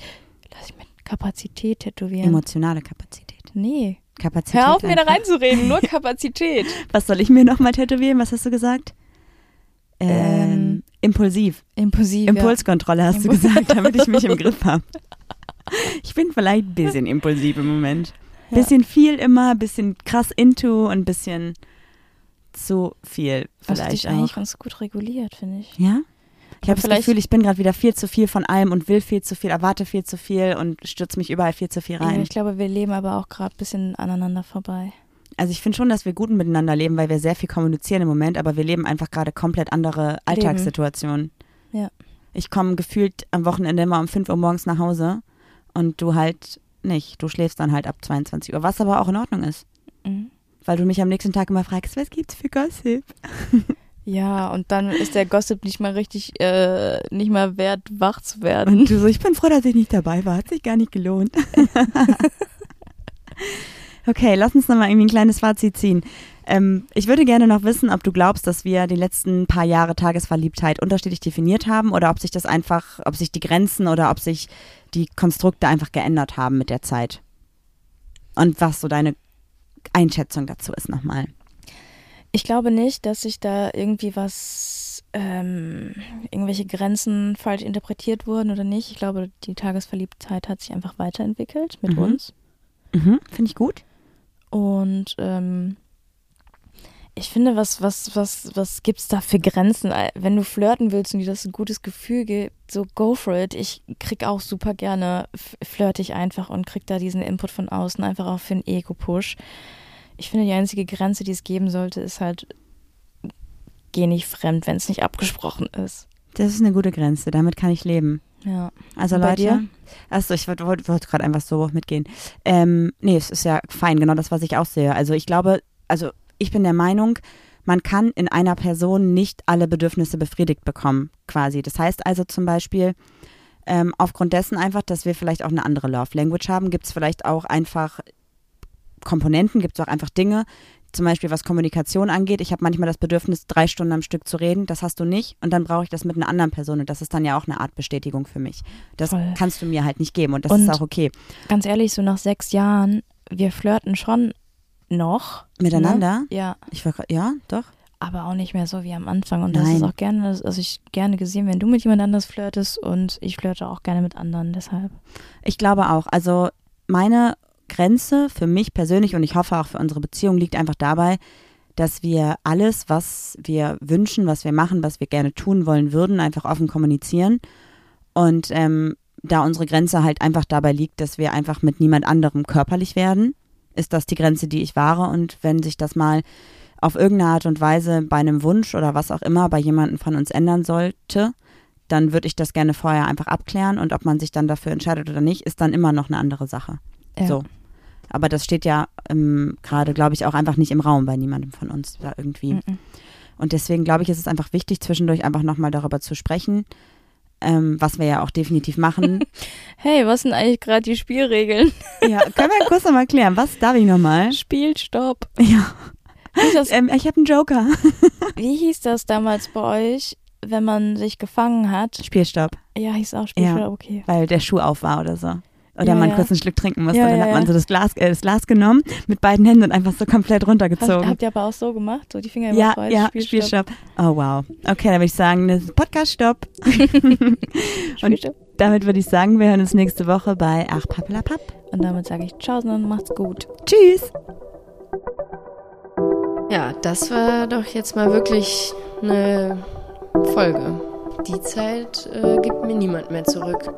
[SPEAKER 1] lass ich mit Kapazität tätowieren.
[SPEAKER 2] emotionale Kapazität.
[SPEAKER 1] nee.
[SPEAKER 2] Kapazität.
[SPEAKER 1] Hör auf, mir da
[SPEAKER 2] einfach.
[SPEAKER 1] reinzureden. Nur Kapazität.
[SPEAKER 2] Was soll ich mir nochmal tätowieren? Was hast du gesagt? Ähm,
[SPEAKER 1] Ähm,
[SPEAKER 2] impulsiv.
[SPEAKER 1] Impulsiv.
[SPEAKER 2] Impulskontrolle hast du
[SPEAKER 1] Impuls-
[SPEAKER 2] gesagt, damit ich mich im Griff habe. Ich bin vielleicht ein bisschen impulsiv im Moment.
[SPEAKER 1] Ja.
[SPEAKER 2] Bisschen viel immer, bisschen krass into und ein bisschen zu viel vielleicht
[SPEAKER 1] dich eigentlich
[SPEAKER 2] auch.
[SPEAKER 1] ganz gut reguliert, finde ich.
[SPEAKER 2] Ja? Ich habe das Gefühl, ich bin gerade wieder viel zu viel von allem und will viel zu viel, erwarte viel zu viel und stürze mich überall viel zu viel rein.
[SPEAKER 1] ich glaube, wir leben aber auch gerade ein bisschen aneinander vorbei.
[SPEAKER 2] Also ich finde schon, dass wir gut miteinander leben, weil wir sehr viel kommunizieren im Moment, aber wir leben einfach gerade komplett andere Alltagssituationen.
[SPEAKER 1] Ja.
[SPEAKER 2] Ich komme gefühlt am Wochenende immer um 5 Uhr morgens nach Hause und du halt nicht. Du schläfst dann halt ab 22 Uhr, was aber auch in Ordnung ist.
[SPEAKER 1] Mhm.
[SPEAKER 2] Weil du mich am nächsten Tag immer fragst, was gibt's für Gossip?
[SPEAKER 1] Ja, und dann ist der Gossip nicht mal richtig, äh, nicht mal wert, wach zu werden.
[SPEAKER 2] Und du so, ich bin froh, dass ich nicht dabei war. Hat sich gar nicht gelohnt. okay, lass uns nochmal irgendwie ein kleines Fazit ziehen. Ähm, ich würde gerne noch wissen, ob du glaubst, dass wir die letzten paar Jahre Tagesverliebtheit unterschiedlich definiert haben oder ob sich das einfach, ob sich die Grenzen oder ob sich die Konstrukte einfach geändert haben mit der Zeit. Und was so deine Einschätzung dazu ist nochmal.
[SPEAKER 1] Ich glaube nicht, dass sich da irgendwie was, ähm, irgendwelche Grenzen falsch interpretiert wurden oder nicht. Ich glaube, die Tagesverliebtheit hat sich einfach weiterentwickelt mit
[SPEAKER 2] Mhm.
[SPEAKER 1] uns.
[SPEAKER 2] Mhm, Finde ich gut.
[SPEAKER 1] Und ähm, ich finde, was, was, was, was gibt's da für Grenzen? Wenn du flirten willst und dir das ein gutes Gefühl gibt, so go for it. Ich krieg auch super gerne, flirte ich einfach und krieg da diesen Input von außen, einfach auch für einen Ego-Push. Ich finde, die einzige Grenze, die es geben sollte, ist halt, geh nicht fremd, wenn es nicht abgesprochen ist.
[SPEAKER 2] Das ist eine gute Grenze, damit kann ich leben.
[SPEAKER 1] Ja.
[SPEAKER 2] Also Leute,
[SPEAKER 1] dir?
[SPEAKER 2] Achso, ich wollte wollt, wollt gerade einfach so mitgehen. Ähm, nee, es ist ja fein, genau das, was ich auch sehe. Also ich glaube, also ich bin der Meinung, man kann in einer Person nicht alle Bedürfnisse befriedigt bekommen, quasi. Das heißt also zum Beispiel, ähm, aufgrund dessen einfach, dass wir vielleicht auch eine andere Love Language haben, gibt es vielleicht auch einfach Komponenten, gibt es auch einfach Dinge, zum Beispiel was Kommunikation angeht. Ich habe manchmal das Bedürfnis, drei Stunden am Stück zu reden, das hast du nicht. Und dann brauche ich das mit einer anderen Person und das ist dann ja auch eine Art Bestätigung für mich. Das
[SPEAKER 1] Voll.
[SPEAKER 2] kannst du mir halt nicht geben und das
[SPEAKER 1] Und-
[SPEAKER 2] ist auch okay.
[SPEAKER 1] Ganz ehrlich, so nach sechs Jahren, wir flirten schon noch.
[SPEAKER 2] Miteinander?
[SPEAKER 1] Ne? Ja.
[SPEAKER 2] Ich war, ja, doch.
[SPEAKER 1] aber auch nicht mehr so wie am Anfang. Und das
[SPEAKER 2] Nein.
[SPEAKER 1] ist auch gerne, also ich gerne gesehen, wenn du mit jemand anders flirtest und ich flirte auch gerne mit anderen, deshalb.
[SPEAKER 2] Ich glaube auch. Also meine Grenze für mich persönlich und ich hoffe auch für unsere Beziehung liegt einfach dabei, dass wir alles, was wir wünschen, was wir machen, was wir gerne tun wollen würden, einfach offen kommunizieren. Und ähm, da unsere Grenze halt einfach dabei liegt, dass wir einfach mit niemand anderem körperlich werden, ist das die Grenze, die ich wahre. Und wenn sich das mal auf irgendeine Art und Weise bei einem Wunsch oder was auch immer bei jemandem von uns ändern sollte, dann würde ich das gerne vorher einfach abklären und ob man sich dann dafür entscheidet oder nicht, ist dann immer noch eine andere Sache.
[SPEAKER 1] Ja.
[SPEAKER 2] So. Aber das steht ja ähm, gerade, glaube ich, auch einfach nicht im Raum bei niemandem von uns da irgendwie.
[SPEAKER 1] Mhm.
[SPEAKER 2] Und deswegen glaube ich, ist es einfach wichtig, zwischendurch einfach nochmal darüber zu sprechen, ähm, was wir ja auch definitiv machen.
[SPEAKER 1] Hey, was sind eigentlich gerade die Spielregeln?
[SPEAKER 2] ja, können wir kurz nochmal klären, was darf ich nochmal?
[SPEAKER 1] Spielstopp.
[SPEAKER 2] Ja, ähm, ich habe einen Joker.
[SPEAKER 1] wie hieß das damals bei euch, wenn man sich gefangen hat?
[SPEAKER 2] Spielstopp,
[SPEAKER 1] Ja, hieß auch Spielstopp,
[SPEAKER 2] Ja.
[SPEAKER 1] okay.
[SPEAKER 2] weil der Schuh auf war oder so. Oder
[SPEAKER 1] Ja,
[SPEAKER 2] man
[SPEAKER 1] ja.
[SPEAKER 2] kurz einen Schluck trinken musste.
[SPEAKER 1] Ja,
[SPEAKER 2] dann
[SPEAKER 1] ja,
[SPEAKER 2] hat man
[SPEAKER 1] ja.
[SPEAKER 2] so das Glas, äh, das Glas genommen, mit beiden Händen und einfach so komplett runtergezogen.
[SPEAKER 1] habt ihr aber auch so gemacht? So die Finger
[SPEAKER 2] ja,
[SPEAKER 1] überkreuzt,
[SPEAKER 2] ja,
[SPEAKER 1] Spielstopp.
[SPEAKER 2] Spielstopp. Oh wow. Okay, dann würde ich sagen, das ist Podcast-Stopp. und damit würde ich sagen, wir hören uns nächste Woche bei Ach Pappelapapp.
[SPEAKER 1] Und damit sage ich Ciao und macht's gut.
[SPEAKER 2] Tschüss.
[SPEAKER 4] Ja, das war doch jetzt mal wirklich eine Folge. Die Zeit äh, gibt mir niemand mehr zurück.